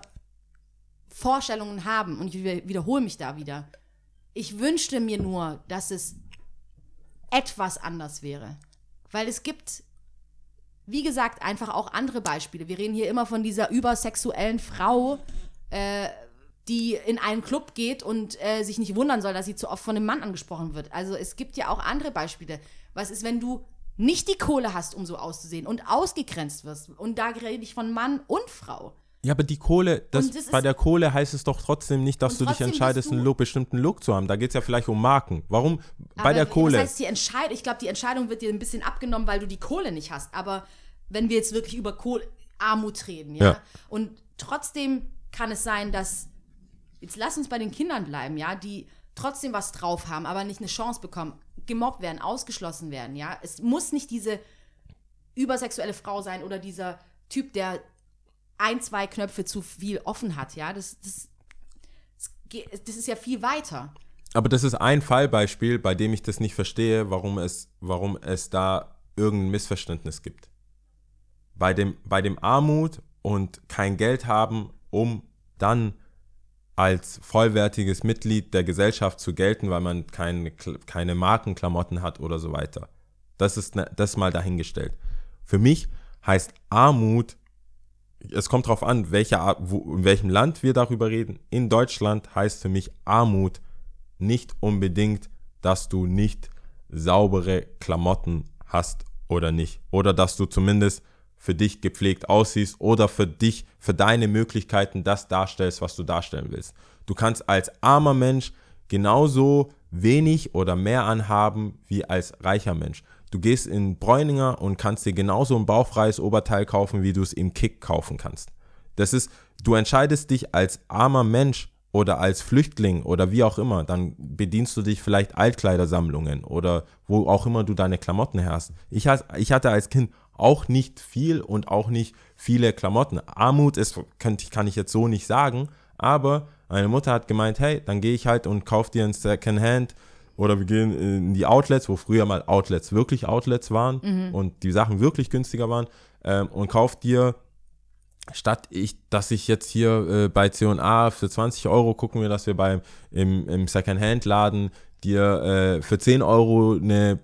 [SPEAKER 2] Vorstellungen haben und ich wi- wiederhole mich da wieder. Ich wünschte mir nur, dass es etwas anders wäre. Weil es gibt, wie gesagt, einfach auch andere Beispiele. Wir reden hier immer von dieser übersexuellen Frau, äh, die in einen Club geht und äh, sich nicht wundern soll, dass sie zu oft von einem Mann angesprochen wird. Also es gibt ja auch andere Beispiele. Was ist, wenn du nicht die Kohle hast, um so auszusehen und ausgegrenzt wirst? Und da rede ich von Mann und Frau.
[SPEAKER 4] Ja, aber die Kohle, das,
[SPEAKER 2] das ist-
[SPEAKER 4] bei der Kohle heißt es doch trotzdem nicht, dass du dich entscheidest,
[SPEAKER 2] du-
[SPEAKER 4] einen Look, bestimmten Look zu haben. Da geht es ja vielleicht um Marken. Warum? bei
[SPEAKER 2] Aber
[SPEAKER 4] der Kohle.
[SPEAKER 2] Das heißt, die Entscheidung, ich glaube, die Entscheidung wird dir ein bisschen abgenommen, weil du die Kohle nicht hast. Aber wenn wir jetzt wirklich über Kohle, Armut reden, ja?
[SPEAKER 4] Ja.
[SPEAKER 2] Und trotzdem kann es sein, dass, jetzt lass uns bei den Kindern bleiben, ja, die trotzdem was drauf haben, aber nicht eine Chance bekommen, gemobbt werden, ausgeschlossen werden, ja. Es muss nicht diese übersexuelle Frau sein oder dieser Typ, der ein, zwei Knöpfe zu viel offen hat, ja. Das, das, das ist ja viel weiter.
[SPEAKER 4] aber das ist ein Fallbeispiel, bei dem ich das nicht verstehe, warum es, warum es da irgendein Missverständnis gibt. Bei dem, bei dem Armut und kein Geld haben, um dann als vollwertiges Mitglied der Gesellschaft zu gelten, weil man keine, keine Markenklamotten hat oder so weiter. Das ist ne, das mal dahingestellt. Für mich heißt Armut, es kommt darauf an, welche Art, wo, in welchem Land wir darüber reden. In Deutschland heißt für mich Armut nicht unbedingt, dass du nicht saubere Klamotten hast oder nicht. Oder dass du zumindest für dich gepflegt aussiehst oder für dich, für deine Möglichkeiten das darstellst, was du darstellen willst. Du kannst als armer Mensch genauso wenig oder mehr anhaben wie als reicher Mensch. Du gehst in Bräuninger und kannst dir genauso ein bauchfreies Oberteil kaufen, wie du es im Kick kaufen kannst. Das ist, du entscheidest dich als armer Mensch oder als Flüchtling oder wie auch immer, dann bedienst du dich vielleicht Altkleidersammlungen oder wo auch immer du deine Klamotten hast. Ich, ich hatte als Kind auch nicht viel und auch nicht viele Klamotten. Armut ist, könnte, kann ich jetzt so nicht sagen, aber Meine Mutter hat gemeint, hey, dann gehe ich halt und kauf dir ein Secondhand oder wir gehen in die Outlets, wo früher mal Outlets wirklich Outlets waren und die Sachen wirklich günstiger waren ähm, und kauf dir statt ich, dass ich jetzt hier äh, bei C&A für 20 Euro gucken wir, dass wir beim im, im Secondhand-Laden dir äh, für 10 Euro eine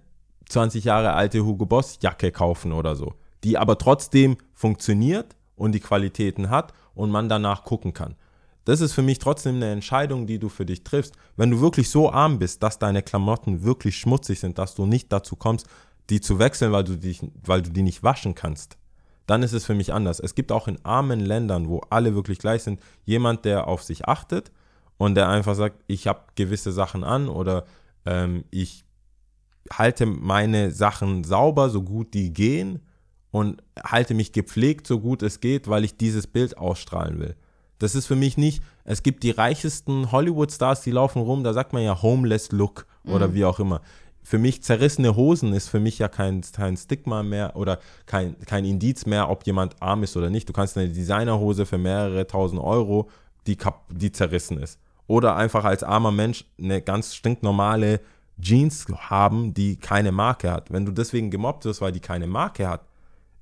[SPEAKER 4] 20 Jahre alte Hugo Boss Jacke kaufen oder so, die aber trotzdem funktioniert und die Qualitäten hat und man danach gucken kann. Das ist für mich trotzdem eine Entscheidung, die du für dich triffst. Wenn du wirklich so arm bist, dass deine Klamotten wirklich schmutzig sind, dass du nicht dazu kommst, die zu wechseln, weil du, dich, weil du die nicht waschen kannst, dann ist es für mich anders. Es gibt auch in armen Ländern, wo alle wirklich gleich sind, jemand, der auf sich achtet und der einfach sagt, ich habe gewisse Sachen an oder ähm, ich halte meine Sachen sauber, so gut die gehen und halte mich gepflegt, so gut es geht, weil ich dieses Bild ausstrahlen will. Das ist für mich nicht, es gibt die reichesten Hollywood-Stars, die laufen rum, da sagt man ja Homeless Look oder wie auch immer. Für mich zerrissene Hosen ist für mich ja kein, kein Stigma mehr oder kein, kein Indiz mehr, ob jemand arm ist oder nicht. Du kannst eine Designerhose für mehrere tausend Euro, die, kap die zerrissen ist. Oder einfach als armer Mensch eine ganz stinknormale Jeans haben, die keine Marke hat. Wenn du deswegen gemobbt wirst, weil die keine Marke hat,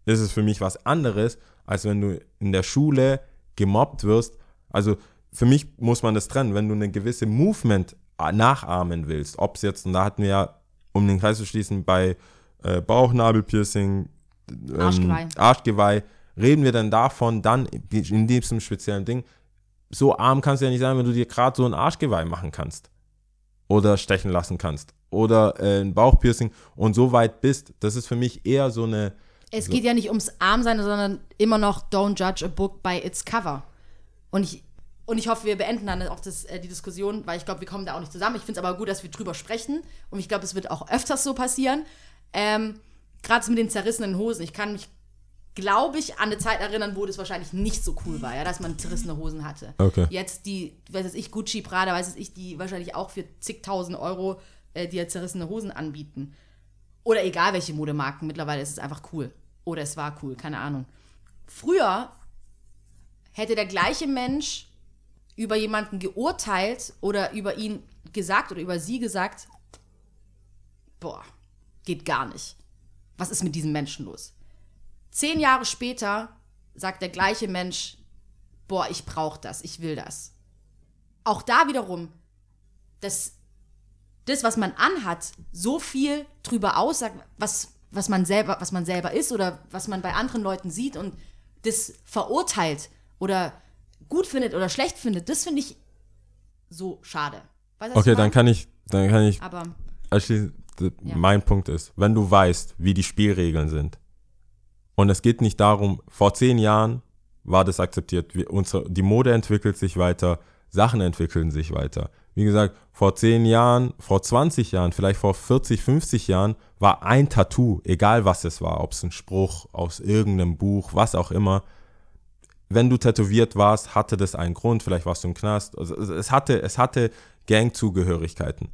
[SPEAKER 4] ist es für mich was anderes, als wenn du in der Schule gemobbt wirst. Also für mich muss man das trennen, wenn du eine gewisse Movement nachahmen willst, ob es jetzt, und da hatten wir ja, um den Kreis zu schließen, bei äh, Bauchnabelpiercing, ähm,
[SPEAKER 2] Arschgeweih.
[SPEAKER 4] Arschgeweih, reden wir dann davon, dann in diesem speziellen Ding, so arm kannst du ja nicht sein, wenn du dir gerade so ein Arschgeweih machen kannst oder stechen lassen kannst oder äh, ein Bauchpiercing und so weit bist. Das ist für mich eher so eine,
[SPEAKER 2] Es geht ja nicht ums Armsein, sondern immer noch don't judge a book by its cover. Und ich, und ich hoffe, wir beenden dann auch das, äh, die Diskussion, weil ich glaube, wir kommen da auch nicht zusammen. Ich finde es aber gut, dass wir drüber sprechen. Und ich glaube, es wird auch öfters so passieren. Ähm, Gerade so mit den zerrissenen Hosen. Ich kann mich, glaube ich, an eine Zeit erinnern, wo das wahrscheinlich nicht so cool war, ja, dass man zerrissene Hosen hatte.
[SPEAKER 4] Okay.
[SPEAKER 2] Jetzt die, weiß ich, Gucci, Prada, weiß ich, die wahrscheinlich auch für zigtausend Euro äh, dir zerrissene Hosen anbieten. Oder egal welche Modemarken, mittlerweile ist es einfach cool. Oder es war cool, keine Ahnung. Früher hätte der gleiche Mensch über jemanden geurteilt oder über ihn gesagt oder über sie gesagt, boah, geht gar nicht. Was ist mit diesem Menschen los? Zehn Jahre später sagt der gleiche Mensch, boah, ich brauche das, ich will das. Auch da wiederum, das, das, was man anhat, so viel drüber aussagt, was, was, man selber, was man selber ist oder was man bei anderen Leuten sieht und das verurteilt oder gut findet oder schlecht findet, das finde ich so schade. Weißt
[SPEAKER 4] okay, dann kann ich, dann kann ich
[SPEAKER 2] Aber
[SPEAKER 4] d-
[SPEAKER 2] Ja.
[SPEAKER 4] mein Punkt ist, wenn du weißt, wie die Spielregeln sind, und es geht nicht darum, vor zehn Jahren war das akzeptiert, wir, unsere, die Mode entwickelt sich weiter, Sachen entwickeln sich weiter. Wie gesagt, vor zehn Jahren, vor 20 Jahren, vielleicht vor 40, 50 Jahren war ein Tattoo, egal was es war, ob es ein Spruch aus irgendeinem Buch, was auch immer, wenn du tätowiert warst, hatte das einen Grund, vielleicht warst du im Knast. Also es hatte, es hatte Gangzugehörigkeiten.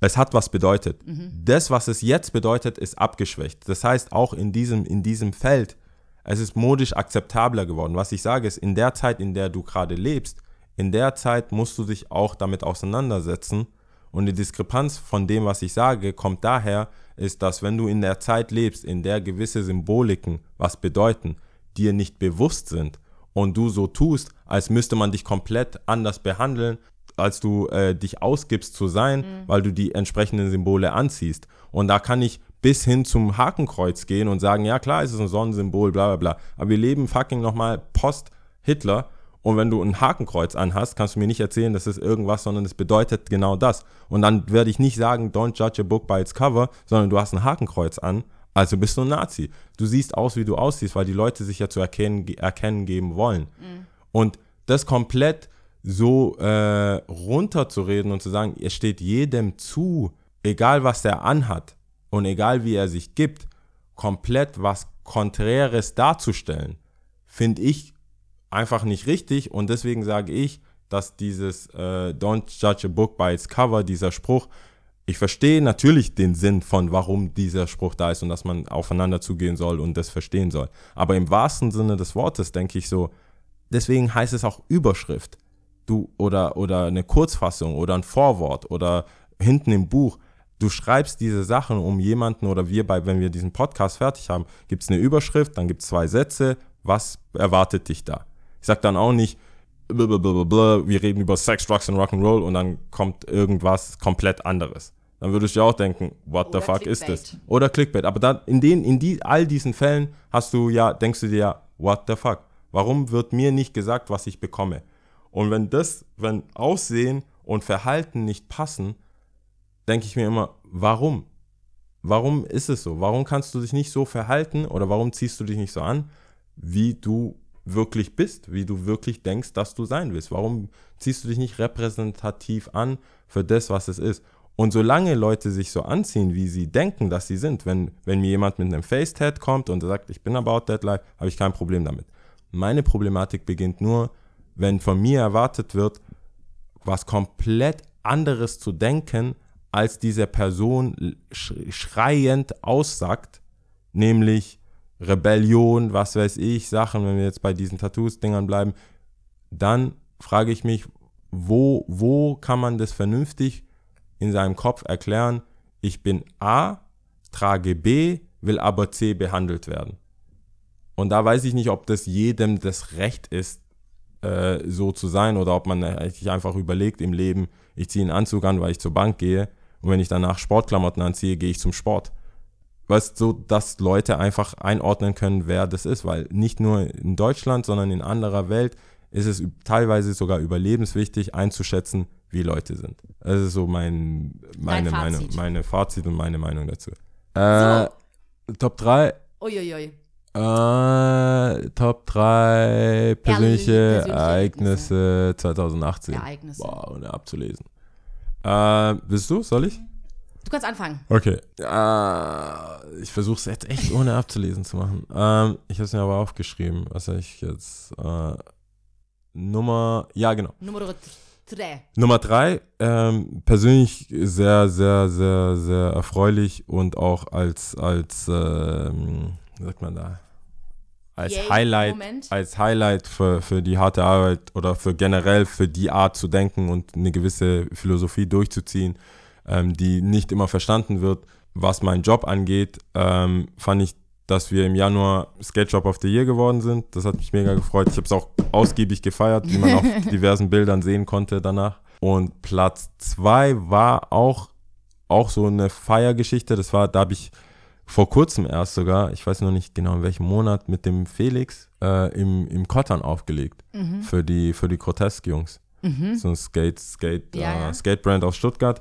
[SPEAKER 4] Es hat was bedeutet. Das, was es jetzt bedeutet, ist abgeschwächt. Das heißt, auch in diesem, in diesem Feld, es ist modisch akzeptabler geworden. Was ich sage, ist, in der Zeit, in der du gerade lebst, in der Zeit musst du dich auch damit auseinandersetzen. Und die Diskrepanz von dem, was ich sage, kommt daher, ist, dass wenn du in der Zeit lebst, in der gewisse Symboliken was bedeuten, dir nicht bewusst sind und du so tust, als müsste man dich komplett anders behandeln, als du äh, dich ausgibst zu sein, weil du die entsprechenden Symbole anziehst. Und da kann ich bis hin zum Hakenkreuz gehen und sagen, ja klar, es ist ein Sonnensymbol, bla bla bla. Aber wir leben fucking nochmal post-Hitler. Und wenn du ein Hakenkreuz anhast, kannst du mir nicht erzählen, das ist irgendwas, sondern es bedeutet genau das. Und dann werde ich nicht sagen, don't judge a book by its cover, sondern du hast ein Hakenkreuz an, also bist du ein Nazi. Du siehst aus, wie du aussiehst, weil die Leute sich ja zu erkennen, erkennen geben wollen. Und das komplett so äh, runterzureden und zu sagen, es steht jedem zu, egal was er anhat und egal wie er sich gibt, komplett was Konträres darzustellen, finde ich einfach nicht richtig und deswegen sage ich, dass dieses äh, Don't judge a book by its cover, dieser Spruch, ich verstehe natürlich den Sinn von, warum dieser Spruch da ist und dass man aufeinander zugehen soll und das verstehen soll. Aber im wahrsten Sinne des Wortes denke ich so, deswegen heißt es auch Überschrift. Du oder, oder eine Kurzfassung oder ein Vorwort oder hinten im Buch, du schreibst diese Sachen um jemanden oder wir bei, wenn wir diesen Podcast fertig haben, gibt es eine Überschrift, dann gibt es zwei Sätze, was erwartet dich da? Ich sag dann auch nicht, blablabla, wir reden über Sex, Drugs und Rock'n'Roll und dann kommt irgendwas komplett anderes. Dann würdest du auch denken, what the
[SPEAKER 2] Oder
[SPEAKER 4] fuck ist das?
[SPEAKER 2] Clickbait.
[SPEAKER 4] Oder Clickbait. Aber dann in den, in die, all diesen Fällen hast du ja, denkst du dir ja, what the fuck? Warum wird mir nicht gesagt, was ich bekomme? Und wenn das, wenn Aussehen und Verhalten nicht passen, denke ich mir immer, warum? Warum ist es so? Warum kannst du dich nicht so verhalten oder warum ziehst du dich nicht so an, wie du wirklich bist, wie du wirklich denkst, dass du sein willst? Warum ziehst du dich nicht repräsentativ an für das, was es ist? Und solange Leute sich so anziehen, wie sie denken, dass sie sind, wenn, wenn mir jemand mit einem Face-Tat kommt und sagt, ich bin about that life, habe ich kein Problem damit. Meine Problematik beginnt nur, wenn von mir erwartet wird, was komplett anderes zu denken, als diese Person sch- schreiend aussagt, nämlich Rebellion, was weiß ich, Sachen, wenn wir jetzt bei diesen Tattoos-Dingern bleiben, dann frage ich mich, wo, wo kann man das vernünftig in seinem Kopf erklären, ich bin A, trage B, will aber C behandelt werden. Und da weiß ich nicht, ob das jedem das Recht ist, äh, so zu sein oder ob man äh, sich einfach überlegt im Leben, ich ziehe einen Anzug an, weil ich zur Bank gehe und wenn ich danach Sportklamotten anziehe, gehe ich zum Sport. Weißt so, dass Leute einfach einordnen können, wer das ist, weil nicht nur in Deutschland, sondern in anderer Welt ist es teilweise sogar überlebenswichtig einzuschätzen, wie Leute sind. Das ist so mein, meine, meine,
[SPEAKER 2] Fazit.
[SPEAKER 4] meine Fazit und meine Meinung dazu. Äh, Top 3
[SPEAKER 2] Uiuiui.
[SPEAKER 4] Äh, Top 3 persönliche
[SPEAKER 2] persönliche
[SPEAKER 4] Ereignisse 2018.
[SPEAKER 2] Ereignisse.
[SPEAKER 4] Wow, ohne abzulesen. Äh, willst du? Soll ich?
[SPEAKER 2] Du kannst anfangen.
[SPEAKER 4] Okay. Äh, ich versuche es jetzt echt ohne abzulesen zu machen. Ähm, ich habe es mir aber aufgeschrieben. Was habe ich jetzt? Äh, Nummer, ja genau.
[SPEAKER 2] Nummer 3.
[SPEAKER 4] Nummer drei, ähm, persönlich sehr, sehr, sehr, sehr erfreulich und auch als, als, ähm, wie sagt man da, als
[SPEAKER 2] Yay,
[SPEAKER 4] Highlight,
[SPEAKER 2] Moment.
[SPEAKER 4] als Highlight für, für die harte Arbeit oder für generell für die Art zu denken und eine gewisse Philosophie durchzuziehen, ähm, die nicht immer verstanden wird. Was meinen Job angeht, ähm, fand ich, dass wir im Januar Skate Shop of the Year geworden sind. Das hat mich mega gefreut. Ich habe es auch ausgiebig gefeiert, wie man auf diversen Bildern sehen konnte danach. Und Platz zwei war auch, auch so eine Feiergeschichte. Das war, da habe ich vor kurzem erst sogar, ich weiß noch nicht genau in welchem Monat, mit dem Felix äh, im, im Kottern aufgelegt für die, für die Grotesk-Jungs. So ein Skate, Skate,
[SPEAKER 2] Ja,
[SPEAKER 4] äh,
[SPEAKER 2] ja.
[SPEAKER 4] Skate-Brand aus Stuttgart.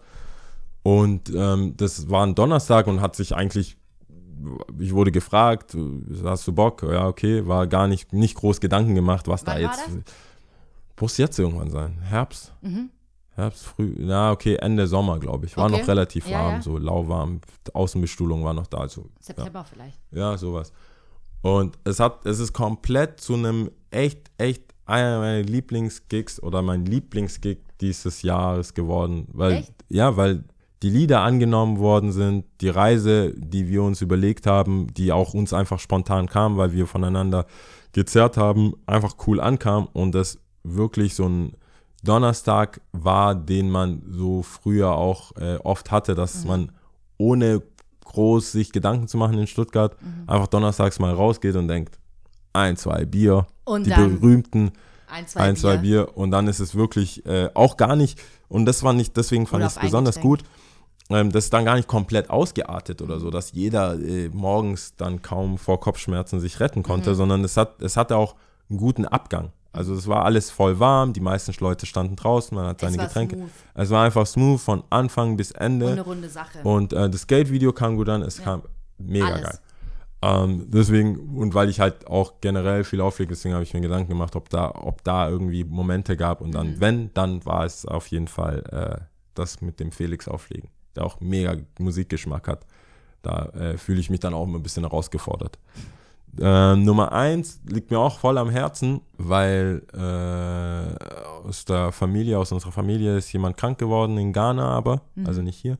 [SPEAKER 4] Und ähm, das war ein Donnerstag und hat sich eigentlich, ich wurde gefragt, hast du Bock? Ja, okay, war gar nicht, nicht groß Gedanken gemacht, was da
[SPEAKER 2] Wann war
[SPEAKER 4] jetzt. Muss jetzt irgendwann sein. Herbst. Herbst, früh, na okay, Ende Sommer, glaube ich. War
[SPEAKER 2] Okay.
[SPEAKER 4] noch relativ
[SPEAKER 2] Ja,
[SPEAKER 4] warm,
[SPEAKER 2] ja.
[SPEAKER 4] so lauwarm. Außenbestuhlung war noch da. Also,
[SPEAKER 2] September vielleicht.
[SPEAKER 4] ja, sowas. Und es hat, es ist komplett zu einem echt, echt einer meiner Lieblingsgigs oder mein Lieblingsgig dieses Jahres geworden. Weil,
[SPEAKER 2] Echt?
[SPEAKER 4] ja, weil die Lieder angenommen worden sind, die Reise, die wir uns überlegt haben, die auch uns einfach spontan kam, weil wir voneinander gezerrt haben, einfach cool ankam und das wirklich so ein Donnerstag war, den man so früher auch äh, oft hatte, dass
[SPEAKER 2] Mhm.
[SPEAKER 4] man ohne groß sich Gedanken zu machen in Stuttgart
[SPEAKER 2] Mhm.
[SPEAKER 4] einfach donnerstags mal rausgeht und denkt, ein, zwei Bier,
[SPEAKER 2] Und
[SPEAKER 4] die
[SPEAKER 2] dann
[SPEAKER 4] berühmten
[SPEAKER 2] ein, zwei,
[SPEAKER 4] ein, zwei
[SPEAKER 2] Bier.
[SPEAKER 4] Bier und dann ist es wirklich äh, auch gar nicht, und das war nicht, deswegen fand ich es besonders
[SPEAKER 2] Getränk.
[SPEAKER 4] gut, ähm, das ist dann gar nicht komplett ausgeartet oder so, dass jeder äh, morgens dann kaum vor Kopfschmerzen sich retten
[SPEAKER 2] Mhm.
[SPEAKER 4] konnte, sondern es, hat, es hatte auch einen guten Abgang. Also es war alles voll warm, die meisten Leute standen draußen, man hat seine Getränke.
[SPEAKER 2] smooth.
[SPEAKER 4] Es war einfach smooth von Anfang bis Ende.
[SPEAKER 2] Und eine runde Sache.
[SPEAKER 4] Und äh, das Skate-Video kam gut an, es kam mega
[SPEAKER 2] Alles.
[SPEAKER 4] geil. Ähm, deswegen, und weil ich halt auch generell viel auflege, deswegen habe ich mir Gedanken gemacht, ob da, ob da irgendwie Momente gab. Und dann,
[SPEAKER 2] Mhm.
[SPEAKER 4] wenn, dann war es auf jeden Fall äh, das mit dem Felix auflegen, der auch mega Musikgeschmack hat. Da äh, fühle ich mich dann auch immer ein bisschen herausgefordert. Ähm, Nummer eins liegt mir auch voll am Herzen, weil äh, aus der Familie, aus unserer Familie ist jemand krank geworden in Ghana, aber, also nicht hier.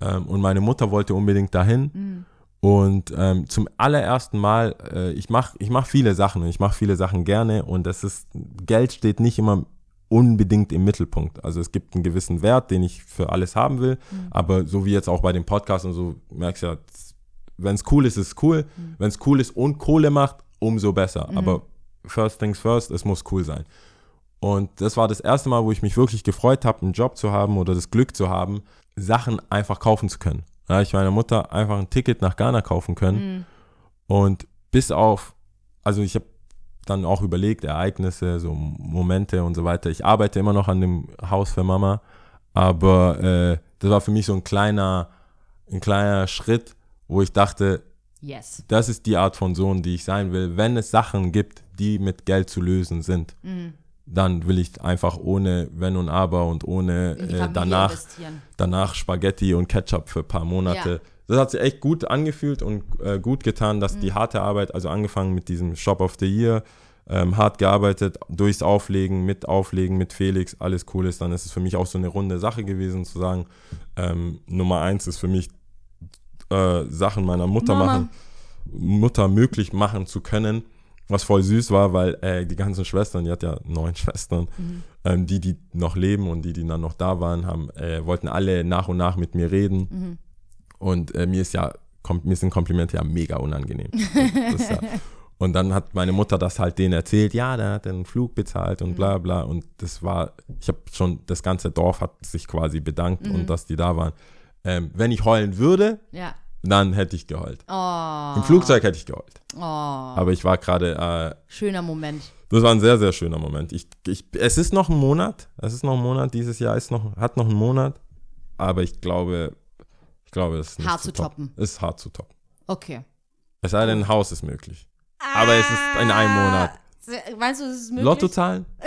[SPEAKER 4] Ähm, und meine Mutter wollte unbedingt dahin. Und ähm, zum allerersten Mal, äh, ich mache ich mach viele Sachen und ich mache viele Sachen gerne und das ist, Geld steht nicht immer unbedingt im Mittelpunkt. Also es gibt einen gewissen Wert, den ich für alles haben will,
[SPEAKER 2] Mhm.
[SPEAKER 4] aber so wie jetzt auch bei dem Podcast und so, merkst du ja, wenn es cool ist, ist es cool.
[SPEAKER 2] Mhm.
[SPEAKER 4] Wenn es cool ist und Kohle macht, umso besser. Aber first things first, es muss cool sein. Und das war das erste Mal, wo ich mich wirklich gefreut habe, einen Job zu haben oder das Glück zu haben, Sachen einfach kaufen zu können. Habe ich meiner Mutter einfach ein Ticket nach Ghana kaufen können. Und bis auf, also ich habe dann auch überlegt, Ereignisse, so Momente und so weiter. Ich arbeite immer noch an dem Haus für Mama, aber äh, das war für mich so ein kleiner, ein kleiner Schritt, wo ich dachte,
[SPEAKER 2] Yes.
[SPEAKER 4] das ist die Art von Sohn, die ich sein will. Wenn es Sachen gibt, die mit Geld zu lösen sind,
[SPEAKER 2] Mhm.
[SPEAKER 4] dann will ich einfach ohne Wenn und Aber und ohne äh, danach, danach Spaghetti und Ketchup für ein paar Monate.
[SPEAKER 2] Ja.
[SPEAKER 4] Das hat sich echt gut angefühlt und äh, gut getan, dass
[SPEAKER 2] Mhm.
[SPEAKER 4] die harte Arbeit, also angefangen mit diesem Shop of the Year, ähm, hart gearbeitet, durchs Auflegen, mit Auflegen, mit Felix, alles cool ist, dann ist es für mich auch so eine runde Sache gewesen, zu sagen, ähm, Nummer eins ist für mich, äh, Sachen meiner Mutter
[SPEAKER 2] Mama.
[SPEAKER 4] machen, Mutter möglich machen zu können, was voll süß war, weil äh, die ganzen Schwestern, die hat ja neun Schwestern, ähm, die, die noch leben und die, die dann noch da waren, haben, äh, wollten alle nach und nach mit mir reden. Und äh, mir ist ja, mir sind Komplimente ja mega unangenehm. Das ja, und dann hat meine Mutter das halt denen erzählt, ja, dann hat einen Flug bezahlt und bla bla. Und das war, ich habe schon, das ganze Dorf hat sich quasi bedankt und dass die da waren. Ähm, wenn ich heulen würde,
[SPEAKER 2] Ja.
[SPEAKER 4] dann hätte ich geheult.
[SPEAKER 2] Oh.
[SPEAKER 4] Im Flugzeug hätte ich geheult.
[SPEAKER 2] oh.
[SPEAKER 4] Aber ich war gerade, äh,
[SPEAKER 2] Schöner Moment.
[SPEAKER 4] das war ein sehr, sehr schöner Moment. Ich, ich, es ist noch ein Monat. Es ist noch ein Monat. Dieses Jahr ist noch, hat noch einen Monat. Aber ich glaube, ich glaube, es ist nicht
[SPEAKER 2] Hart zu
[SPEAKER 4] toppen.
[SPEAKER 2] toppen.
[SPEAKER 4] Es ist hart zu toppen.
[SPEAKER 2] Okay.
[SPEAKER 4] Es sei denn, ein Haus ist möglich. Aber es ist in einem Monat.
[SPEAKER 2] Ah, Meinst du, es ist möglich?
[SPEAKER 4] Lottozahlen?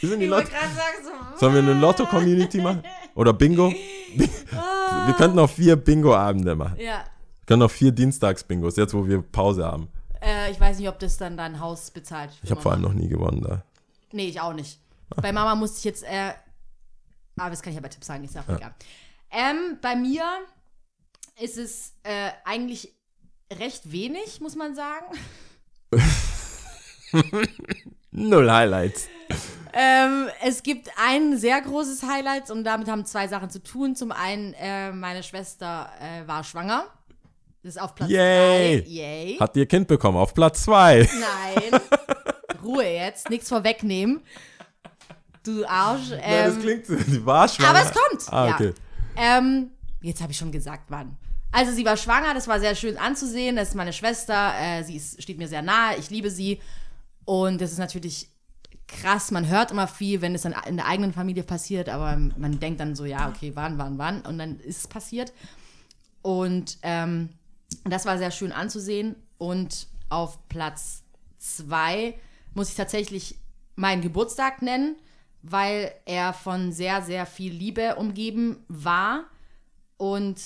[SPEAKER 4] Wie sind die Lotto?
[SPEAKER 2] sagen, so.
[SPEAKER 4] Sollen wir eine Lotto-Community machen? Oder Bingo? Wir könnten noch vier Bingo-Abende machen.
[SPEAKER 2] Ja.
[SPEAKER 4] Wir können noch vier Dienstags-Bingos, jetzt wo wir Pause haben.
[SPEAKER 2] Äh, ich weiß nicht, ob das dann dein Haus bezahlt.
[SPEAKER 4] Ich habe vor allem noch nie gewonnen da.
[SPEAKER 2] Nee, ich auch nicht. Bei Mama musste ich jetzt, äh, aber das kann ich ja bei Tipps sagen, ist ja auch egal. Ähm, bei mir ist es äh, eigentlich recht wenig, muss man sagen.
[SPEAKER 4] Null Highlights.
[SPEAKER 2] Ähm, es gibt ein sehr großes Highlight und damit haben zwei Sachen zu tun. Zum einen, äh, meine Schwester äh, war schwanger. Das ist auf Platz
[SPEAKER 4] Yay.
[SPEAKER 2] drei. Yay.
[SPEAKER 4] Hat ihr Kind bekommen auf Platz zwei.
[SPEAKER 2] Nein. Ruhe jetzt, nichts vorwegnehmen. Du Arsch.
[SPEAKER 4] Ja,
[SPEAKER 2] Ähm,
[SPEAKER 4] das klingt, die war schwanger.
[SPEAKER 2] aber es kommt.
[SPEAKER 4] Ah,
[SPEAKER 2] ja.
[SPEAKER 4] okay.
[SPEAKER 2] Ähm, jetzt habe ich schon gesagt, wann. Also sie war schwanger, das war sehr schön anzusehen. Das ist meine Schwester, äh, sie ist, steht mir sehr nahe, ich liebe sie. Und das ist natürlich krass, man hört immer viel, wenn es dann in der eigenen Familie passiert, aber man denkt dann so, ja, okay, wann, wann, wann. Und dann ist es passiert. Und ähm, das war sehr schön anzusehen. Und auf Platz zwei muss ich tatsächlich meinen Geburtstag nennen, weil er von sehr, sehr viel Liebe umgeben war und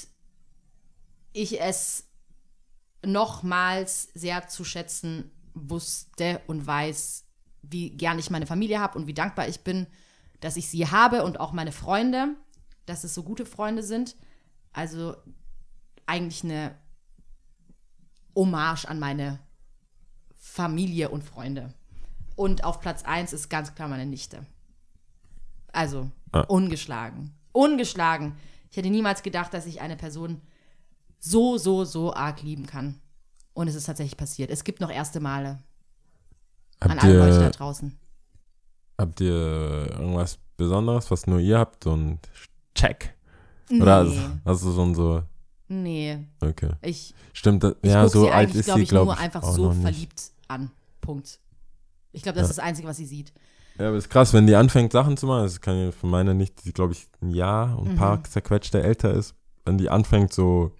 [SPEAKER 2] ich es nochmals sehr zu schätzen wusste und weiß, wie gern ich meine Familie habe und wie dankbar ich bin, dass ich sie habe und auch meine Freunde, dass es so gute Freunde sind. Also eigentlich eine Hommage an meine Familie und Freunde. Und auf Platz 1 ist ganz klar meine Nichte. Also
[SPEAKER 4] Ah.
[SPEAKER 2] ungeschlagen. Ungeschlagen. Ich hätte niemals gedacht, dass ich eine Person so, so, so arg lieben kann. Und es ist tatsächlich passiert. Es gibt noch erste Male an
[SPEAKER 4] Habt
[SPEAKER 2] alle Leute da
[SPEAKER 4] ihr,
[SPEAKER 2] draußen.
[SPEAKER 4] habt ihr irgendwas Besonderes, was nur ihr habt? So ein Check? Oder
[SPEAKER 2] Nee,
[SPEAKER 4] hast du so ein so,
[SPEAKER 2] nee.
[SPEAKER 4] okay.
[SPEAKER 2] Ich,
[SPEAKER 4] Stimmt, das-
[SPEAKER 2] ich
[SPEAKER 4] ja, so
[SPEAKER 2] sie
[SPEAKER 4] alt ist
[SPEAKER 2] glaube
[SPEAKER 4] sie,
[SPEAKER 2] ich,
[SPEAKER 4] glaube
[SPEAKER 2] nur
[SPEAKER 4] ich,
[SPEAKER 2] einfach
[SPEAKER 4] auch
[SPEAKER 2] so
[SPEAKER 4] noch nicht.
[SPEAKER 2] verliebt an. Punkt. Ich glaube, das
[SPEAKER 4] Ja.
[SPEAKER 2] ist das Einzige, was sie sieht.
[SPEAKER 4] Ja, aber ist krass, wenn die anfängt, Sachen zu machen, das kann ja für meine nicht, die glaube ich ein Jahr und ein
[SPEAKER 2] Mhm.
[SPEAKER 4] paar zerquetschte älter ist, wenn die anfängt so,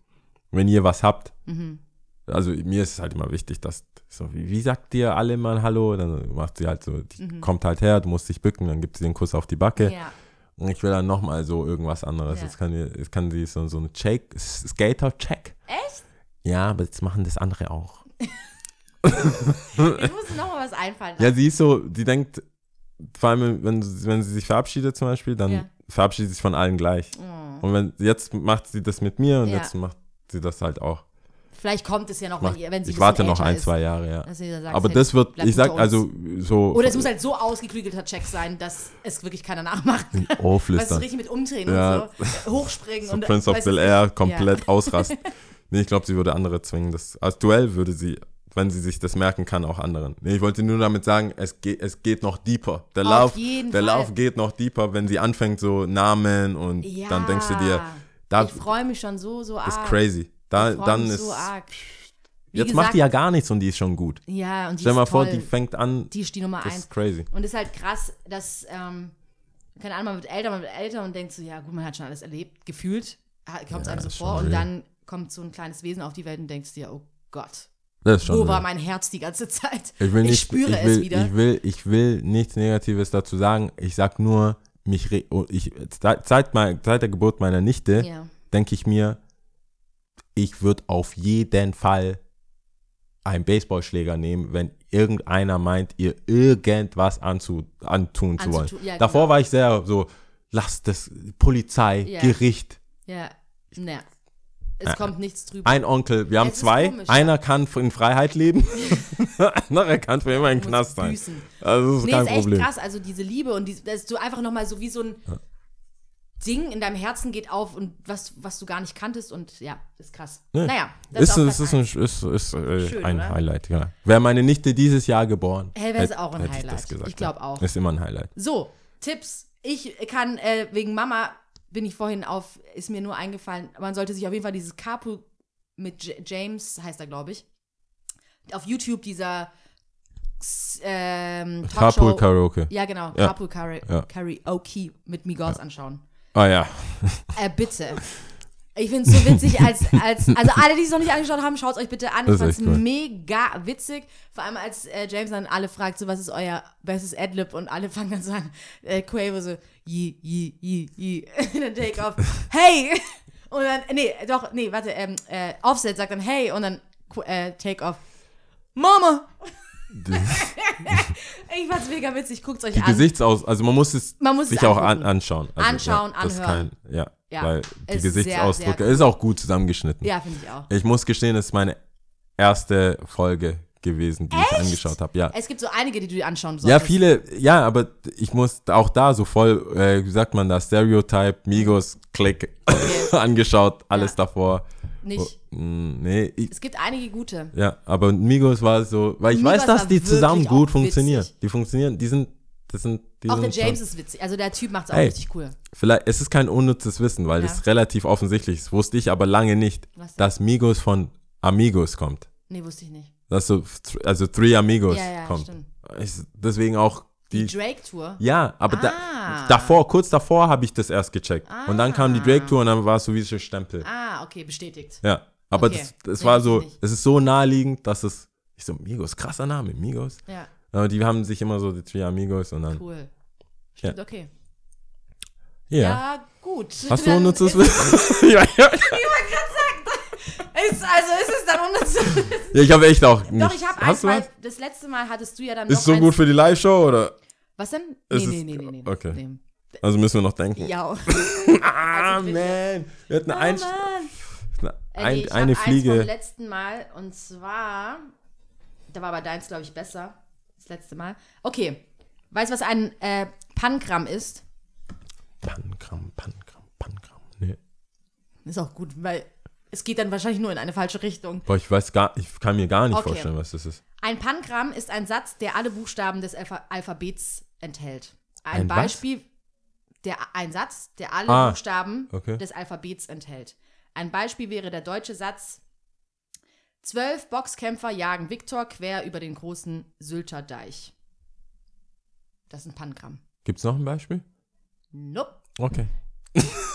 [SPEAKER 4] wenn ihr was habt,
[SPEAKER 2] Mhm.
[SPEAKER 4] also mir ist es halt immer wichtig, dass, so, wie, wie sagt dir alle mal Hallo, dann macht sie halt so, die kommt halt her, du musst dich bücken, dann gibt sie den Kuss auf die Backe
[SPEAKER 2] Mhm. Ja.
[SPEAKER 4] und ich will dann nochmal so irgendwas anderes,
[SPEAKER 2] Ja.
[SPEAKER 4] jetzt kann, jetzt kann sie so, so ein Shake, Skater-Check.
[SPEAKER 2] Echt?
[SPEAKER 4] Ja, aber jetzt machen das andere auch.
[SPEAKER 2] Jetzt muss noch mal was einfallen.
[SPEAKER 4] Ja, sie ist so, die denkt, vor allem, wenn, wenn sie sich verabschiedet zum Beispiel, dann
[SPEAKER 2] Ja.
[SPEAKER 4] verabschiedet sie sich von allen gleich.
[SPEAKER 2] Oh,
[SPEAKER 4] Und wenn jetzt macht sie das mit mir und
[SPEAKER 2] Ja.
[SPEAKER 4] jetzt macht sie das halt auch.
[SPEAKER 2] Vielleicht kommt es ja noch, wenn, wenn sie
[SPEAKER 4] ich warte noch ein, zwei Jahre, ja.
[SPEAKER 2] Dass sagt,
[SPEAKER 4] Aber das wird, ich sag, also so
[SPEAKER 2] Oder es muss halt so ausgeklügelter Check sein, dass es wirklich keiner nachmacht. Du,
[SPEAKER 4] Ohrflüstern.
[SPEAKER 2] richtig mit umdrehen
[SPEAKER 4] Ja.
[SPEAKER 2] und so, äh, hochspringen
[SPEAKER 4] So
[SPEAKER 2] und
[SPEAKER 4] Prince of Bel Air
[SPEAKER 2] ja.
[SPEAKER 4] komplett ausrasten. Nee, ich glaube, sie würde andere zwingen. Das, als Duell würde sie, wenn sie sich das merken kann, auch anderen. Nee, ich wollte nur damit sagen, es geht, es geht noch deeper. Der
[SPEAKER 2] Auf
[SPEAKER 4] Lauf, der
[SPEAKER 2] Fall.
[SPEAKER 4] Lauf geht noch deeper, wenn sie anfängt, so Namen und
[SPEAKER 2] Ja.
[SPEAKER 4] dann denkst du dir, da
[SPEAKER 2] ich freue mich schon so, so arg.
[SPEAKER 4] ist crazy. Da,
[SPEAKER 2] Ich
[SPEAKER 4] dann ist.
[SPEAKER 2] so arg.
[SPEAKER 4] Jetzt
[SPEAKER 2] gesagt,
[SPEAKER 4] macht die ja gar nichts und die ist schon gut.
[SPEAKER 2] Ja, und die
[SPEAKER 4] Stell dir
[SPEAKER 2] ist
[SPEAKER 4] mal vor,
[SPEAKER 2] toll.
[SPEAKER 4] die fängt an.
[SPEAKER 2] die ist die Nummer
[SPEAKER 4] Das
[SPEAKER 2] eins.
[SPEAKER 4] ist crazy.
[SPEAKER 2] Und es ist halt krass, dass, ähm, keine Ahnung, man wird älter, man wird älter und denkt so, ja gut, man hat schon alles erlebt, gefühlt, kommt es
[SPEAKER 4] Ja,
[SPEAKER 2] einem so vor und dann kommt so ein kleines Wesen auf die Welt und denkst dir, oh Gott,
[SPEAKER 4] Das ist schon.
[SPEAKER 2] wo war
[SPEAKER 4] real.
[SPEAKER 2] mein Herz die ganze Zeit?
[SPEAKER 4] Ich will nicht,
[SPEAKER 2] spüre
[SPEAKER 4] ich will,
[SPEAKER 2] es wieder.
[SPEAKER 4] Ich will, ich will nichts Negatives dazu sagen. Ich sag nur, mich, re- oh, ich, seit, mein, seit der Geburt meiner Nichte
[SPEAKER 2] ja.
[SPEAKER 4] denke ich mir, ich würde auf jeden Fall einen Baseballschläger nehmen, wenn irgendeiner meint, ihr irgendwas anzu, antun zu wollen.
[SPEAKER 2] Ja,
[SPEAKER 4] Davor
[SPEAKER 2] genau.
[SPEAKER 4] war ich sehr so, lasst das, Polizei,
[SPEAKER 2] Ja.
[SPEAKER 4] Gericht,
[SPEAKER 2] Ja, ne. Es
[SPEAKER 4] Ja.
[SPEAKER 2] kommt nichts drüber.
[SPEAKER 4] ein Onkel, wir haben
[SPEAKER 2] Es
[SPEAKER 4] zwei,
[SPEAKER 2] komisch,
[SPEAKER 4] einer kann in Freiheit leben, anderer kann für immer im
[SPEAKER 2] Muss
[SPEAKER 4] Knast sein.
[SPEAKER 2] büßen.
[SPEAKER 4] Also das ist
[SPEAKER 2] Nee,
[SPEAKER 4] kein
[SPEAKER 2] ist echt
[SPEAKER 4] Problem.
[SPEAKER 2] krass. Also diese Liebe und die, dass du einfach nochmal so wie so ein Ding in deinem Herzen geht auf und was, was du gar nicht kanntest und ja, ist krass.
[SPEAKER 4] Ne.
[SPEAKER 2] Naja, das
[SPEAKER 4] Ist,
[SPEAKER 2] ist,
[SPEAKER 4] ist, ein, ist, ist äh,
[SPEAKER 2] Schön,
[SPEAKER 4] ein
[SPEAKER 2] oder?
[SPEAKER 4] Highlight, ja. Wäre meine Nichte dieses Jahr geboren.
[SPEAKER 2] Hey, wäre es auch ein
[SPEAKER 4] ich
[SPEAKER 2] Highlight. Ich glaub
[SPEAKER 4] ja.
[SPEAKER 2] auch.
[SPEAKER 4] Ist immer ein Highlight.
[SPEAKER 2] So, Tipps. Ich kann äh, wegen Mama bin ich vorhin auf, ist mir nur eingefallen, man sollte sich auf jeden Fall dieses Carpool mit J James, heißt er, glaube ich, auf YouTube dieser ähm,
[SPEAKER 4] Carpool. Karaoke.
[SPEAKER 2] Ja, genau,
[SPEAKER 4] Ja.
[SPEAKER 2] Carpool Kara
[SPEAKER 4] Ja.
[SPEAKER 2] Karaoke mit Migos anschauen.
[SPEAKER 4] Ah ja.
[SPEAKER 2] Äh, bitte. Ich finde es so witzig, als, als, also alle, die es noch nicht angeschaut haben, schaut es euch bitte an. Ich
[SPEAKER 4] Das ist
[SPEAKER 2] fand es
[SPEAKER 4] cool.
[SPEAKER 2] mega witzig. Vor allem, als äh, James dann alle fragt, so, was ist euer bestes Adlib? Und alle fangen dann so an, äh, Quavo so, yi, yi, yi. Und dann Take Off, hey! Und dann, nee, doch, nee, warte, ähm, äh, Offset sagt dann, hey! Und dann äh, Take Off, Mama! Ich fand's mega witzig, guckt's euch
[SPEAKER 4] Die
[SPEAKER 2] an.
[SPEAKER 4] Gesichtsaus, also man muss es
[SPEAKER 2] Man muss es
[SPEAKER 4] sich auch an, anschauen. Also,
[SPEAKER 2] Anschauen,
[SPEAKER 4] ja, das ist
[SPEAKER 2] anhören.
[SPEAKER 4] Kein, ja,
[SPEAKER 2] Ja,
[SPEAKER 4] weil die
[SPEAKER 2] sehr,
[SPEAKER 4] Gesichtsausdrücke
[SPEAKER 2] sehr
[SPEAKER 4] ist auch gut zusammengeschnitten.
[SPEAKER 2] Ja, finde ich auch.
[SPEAKER 4] Ich muss gestehen, es ist meine erste Folge gewesen, die ich angeschaut habe. Ja.
[SPEAKER 2] Es gibt so einige, die du dir anschauen solltest.
[SPEAKER 4] Ja, viele, ja, aber ich muss auch da so voll, äh, wie sagt man da, Stereotype, Migos, Click angeschaut, alles
[SPEAKER 2] Ja.
[SPEAKER 4] davor.
[SPEAKER 2] Nicht.
[SPEAKER 4] Oh, mm, nee, ich,
[SPEAKER 2] Es gibt einige gute.
[SPEAKER 4] ja, aber Migos war so, weil ich
[SPEAKER 2] Migos
[SPEAKER 4] weiß, dass die zusammen gut funktionieren.
[SPEAKER 2] witzig.
[SPEAKER 4] Die funktionieren, die sind, das sind, die
[SPEAKER 2] Auch der James
[SPEAKER 4] schon,
[SPEAKER 2] ist witzig. Also der Typ macht's auch
[SPEAKER 4] Ey.
[SPEAKER 2] richtig cool.
[SPEAKER 4] vielleicht, es ist kein unnützes Wissen, weil
[SPEAKER 2] Ja.
[SPEAKER 4] das relativ offensichtlich ist, wusste ich aber lange nicht, dass Migos von Amigos kommt.
[SPEAKER 2] Nee, wusste ich nicht.
[SPEAKER 4] Dass so, also Three Amigos
[SPEAKER 2] Ja, ja,
[SPEAKER 4] kommt.
[SPEAKER 2] stimmt.
[SPEAKER 4] Deswegen auch
[SPEAKER 2] Die
[SPEAKER 4] die,
[SPEAKER 2] Drake-Tour.
[SPEAKER 4] Ja, aber
[SPEAKER 2] Ah.
[SPEAKER 4] da, davor, kurz davor habe ich das erst gecheckt. Und dann kam die Drake-Tour und dann war es so wie so Stempel.
[SPEAKER 2] Ah, okay, bestätigt.
[SPEAKER 4] Ja, aber
[SPEAKER 2] Okay.
[SPEAKER 4] das, das
[SPEAKER 2] Nee,
[SPEAKER 4] war so, es ist so naheliegend, dass es, ich so, Migos, krasser Name, Migos.
[SPEAKER 2] Ja,
[SPEAKER 4] Aber die haben sich immer so die Three Amigos und dann,
[SPEAKER 2] cool. Stimmt,
[SPEAKER 4] Ja.
[SPEAKER 2] okay.
[SPEAKER 4] ja.
[SPEAKER 2] Ja, gut.
[SPEAKER 4] Hast du unnützes Wissen? ja, ja.
[SPEAKER 2] Ist, also ist es dann unnützes
[SPEAKER 4] ja, ich habe echt auch nicht.
[SPEAKER 2] Doch, ich habe
[SPEAKER 4] Hast
[SPEAKER 2] eins
[SPEAKER 4] du
[SPEAKER 2] mal,
[SPEAKER 4] was?
[SPEAKER 2] das letzte Mal hattest du ja dann
[SPEAKER 4] Ist so
[SPEAKER 2] eins,
[SPEAKER 4] gut für die Live-Show oder?
[SPEAKER 2] Was denn? Nee, nee,
[SPEAKER 4] ist-
[SPEAKER 2] nee, nee, nee.
[SPEAKER 4] okay.
[SPEAKER 2] Nee.
[SPEAKER 4] Also müssen wir noch denken.
[SPEAKER 2] Ja.
[SPEAKER 4] Ah,
[SPEAKER 2] Also
[SPEAKER 4] man. Wir hatten
[SPEAKER 2] Oh,
[SPEAKER 4] ein,
[SPEAKER 2] Mann. Äh,
[SPEAKER 4] ein,
[SPEAKER 2] nee, ich
[SPEAKER 4] eine
[SPEAKER 2] hab Eins vom
[SPEAKER 4] Fliege.
[SPEAKER 2] letzten Mal und zwar, da war aber deins, glaube ich, besser. Das letzte Mal. Okay. Weißt du, was ein äh, Pangramm ist?
[SPEAKER 4] Pangramm, Pangramm, Pangramm. Nee.
[SPEAKER 2] Ist auch gut, weil es geht dann wahrscheinlich nur in eine falsche Richtung.
[SPEAKER 4] Boah, ich weiß gar, ich kann mir gar nicht
[SPEAKER 2] Okay.
[SPEAKER 4] vorstellen, was das ist.
[SPEAKER 2] Ein Pangramm ist ein Satz, der alle Buchstaben des Alpha Alphabets enthält. Ein,
[SPEAKER 4] Ein was?
[SPEAKER 2] Beispiel, der, ein Satz, der alle
[SPEAKER 4] Ah,
[SPEAKER 2] Buchstaben
[SPEAKER 4] okay.
[SPEAKER 2] des Alphabets enthält. Ein Beispiel wäre der deutsche Satz: Zwölf Boxkämpfer jagen Viktor quer über den großen Sylter Deich. Das ist ein Pangramm.
[SPEAKER 4] Gibt's noch ein Beispiel?
[SPEAKER 2] Nope.
[SPEAKER 4] Okay.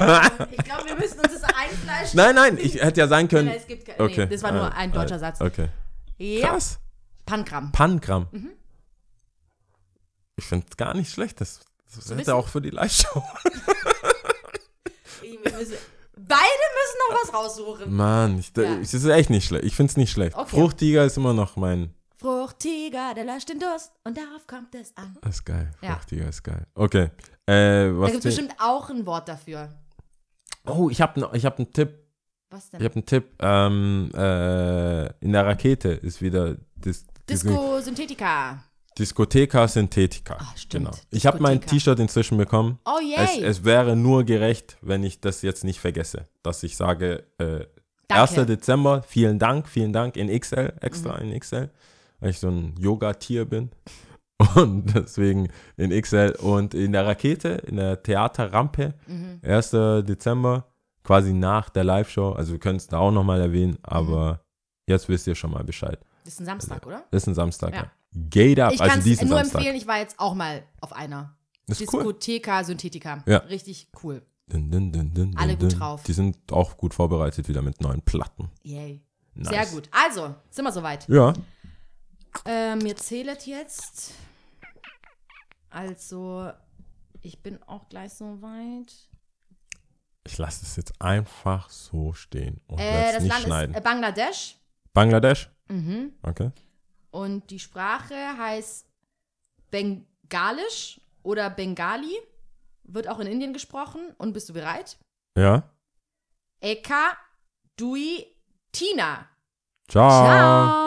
[SPEAKER 2] Ähm, ich glaube, wir müssen uns das einfleischen.
[SPEAKER 4] Nein, nein, ich hätte ja sein können.
[SPEAKER 2] Nein, es gibt ke-
[SPEAKER 4] Okay.
[SPEAKER 2] nee, das war nur
[SPEAKER 4] Ah,
[SPEAKER 2] ein
[SPEAKER 4] ah,
[SPEAKER 2] deutscher Satz.
[SPEAKER 4] Okay.
[SPEAKER 2] Ja,
[SPEAKER 4] Krass.
[SPEAKER 2] Pangramm.
[SPEAKER 4] Pangramm.
[SPEAKER 2] Mhm.
[SPEAKER 4] Ich finde es gar nicht schlecht. Das, das
[SPEAKER 2] bisschen-
[SPEAKER 4] hätte auch für die Live-Show.
[SPEAKER 2] Beide müssen noch was raussuchen.
[SPEAKER 4] Mann, ich,
[SPEAKER 2] Ja.
[SPEAKER 4] es ist echt nicht schlecht. Ich finde es nicht schlecht.
[SPEAKER 2] Okay.
[SPEAKER 4] Fruchtiger ist immer noch mein.
[SPEAKER 2] Fruchtiger, der löscht den Durst und darauf kommt es an.
[SPEAKER 4] Das ist geil.
[SPEAKER 2] Ja.
[SPEAKER 4] Fruchtiger ist geil. Okay. Äh,
[SPEAKER 2] Da gibt es bestimmt auch ein Wort dafür.
[SPEAKER 4] oh, ich habe ich hab einen Tipp.
[SPEAKER 2] Was denn?
[SPEAKER 4] Ich habe einen Tipp. Ähm, äh, in der Rakete ist wieder Dis
[SPEAKER 2] Disco Synthetica.
[SPEAKER 4] Diskotheka Synthetica.
[SPEAKER 2] Ah, stimmt.
[SPEAKER 4] Genau. Ich habe mein. T-Shirt inzwischen bekommen.
[SPEAKER 2] Oh
[SPEAKER 4] Es,
[SPEAKER 2] yay.
[SPEAKER 4] es wäre nur gerecht, wenn ich das jetzt nicht vergesse, dass ich sage, äh,
[SPEAKER 2] Danke.
[SPEAKER 4] 1. Dezember, vielen Dank, vielen Dank in XL, extra
[SPEAKER 2] Mhm.
[SPEAKER 4] in XL, weil ich so ein Yoga-Tier bin. Und deswegen in XL und in der Rakete, in der Theaterrampe,
[SPEAKER 2] Mhm.
[SPEAKER 4] 1. Dezember, quasi nach der Live-Show. Also wir können es da auch nochmal erwähnen, aber
[SPEAKER 2] Mhm.
[SPEAKER 4] jetzt wisst ihr schon mal Bescheid.
[SPEAKER 2] Das ist ein Samstag, oder?
[SPEAKER 4] Das ist ein Samstag, ja.
[SPEAKER 2] Ja.
[SPEAKER 4] Gate up,
[SPEAKER 2] Ich kann
[SPEAKER 4] also
[SPEAKER 2] es
[SPEAKER 4] diesen
[SPEAKER 2] nur
[SPEAKER 4] Samstag.
[SPEAKER 2] empfehlen, ich war jetzt auch mal auf einer.
[SPEAKER 4] Das ist cool.
[SPEAKER 2] Diskotheka Synthetica.
[SPEAKER 4] Ja.
[SPEAKER 2] Richtig cool.
[SPEAKER 4] Dun, dun, dun,
[SPEAKER 2] Alle gut drauf.
[SPEAKER 4] Die sind auch gut vorbereitet wieder mit neuen Platten.
[SPEAKER 2] Yay.
[SPEAKER 4] Nice.
[SPEAKER 2] Sehr gut. Also, sind wir soweit.
[SPEAKER 4] Ja.
[SPEAKER 2] Ähm, ihr zählet jetzt. Also, ich bin auch gleich soweit.
[SPEAKER 4] Ich lasse es jetzt einfach so stehen und
[SPEAKER 2] Äh, das
[SPEAKER 4] nicht
[SPEAKER 2] Land
[SPEAKER 4] schneiden.
[SPEAKER 2] ist äh, Bangladesch.
[SPEAKER 4] Bangladesch?
[SPEAKER 2] Mhm.
[SPEAKER 4] Okay.
[SPEAKER 2] Und die Sprache heißt Bengalisch oder Bengali. Wird auch in Indien gesprochen. Und bist du bereit?
[SPEAKER 4] Ja.
[SPEAKER 2] Eka Dui Tina.
[SPEAKER 4] Ciao.
[SPEAKER 2] Ciao.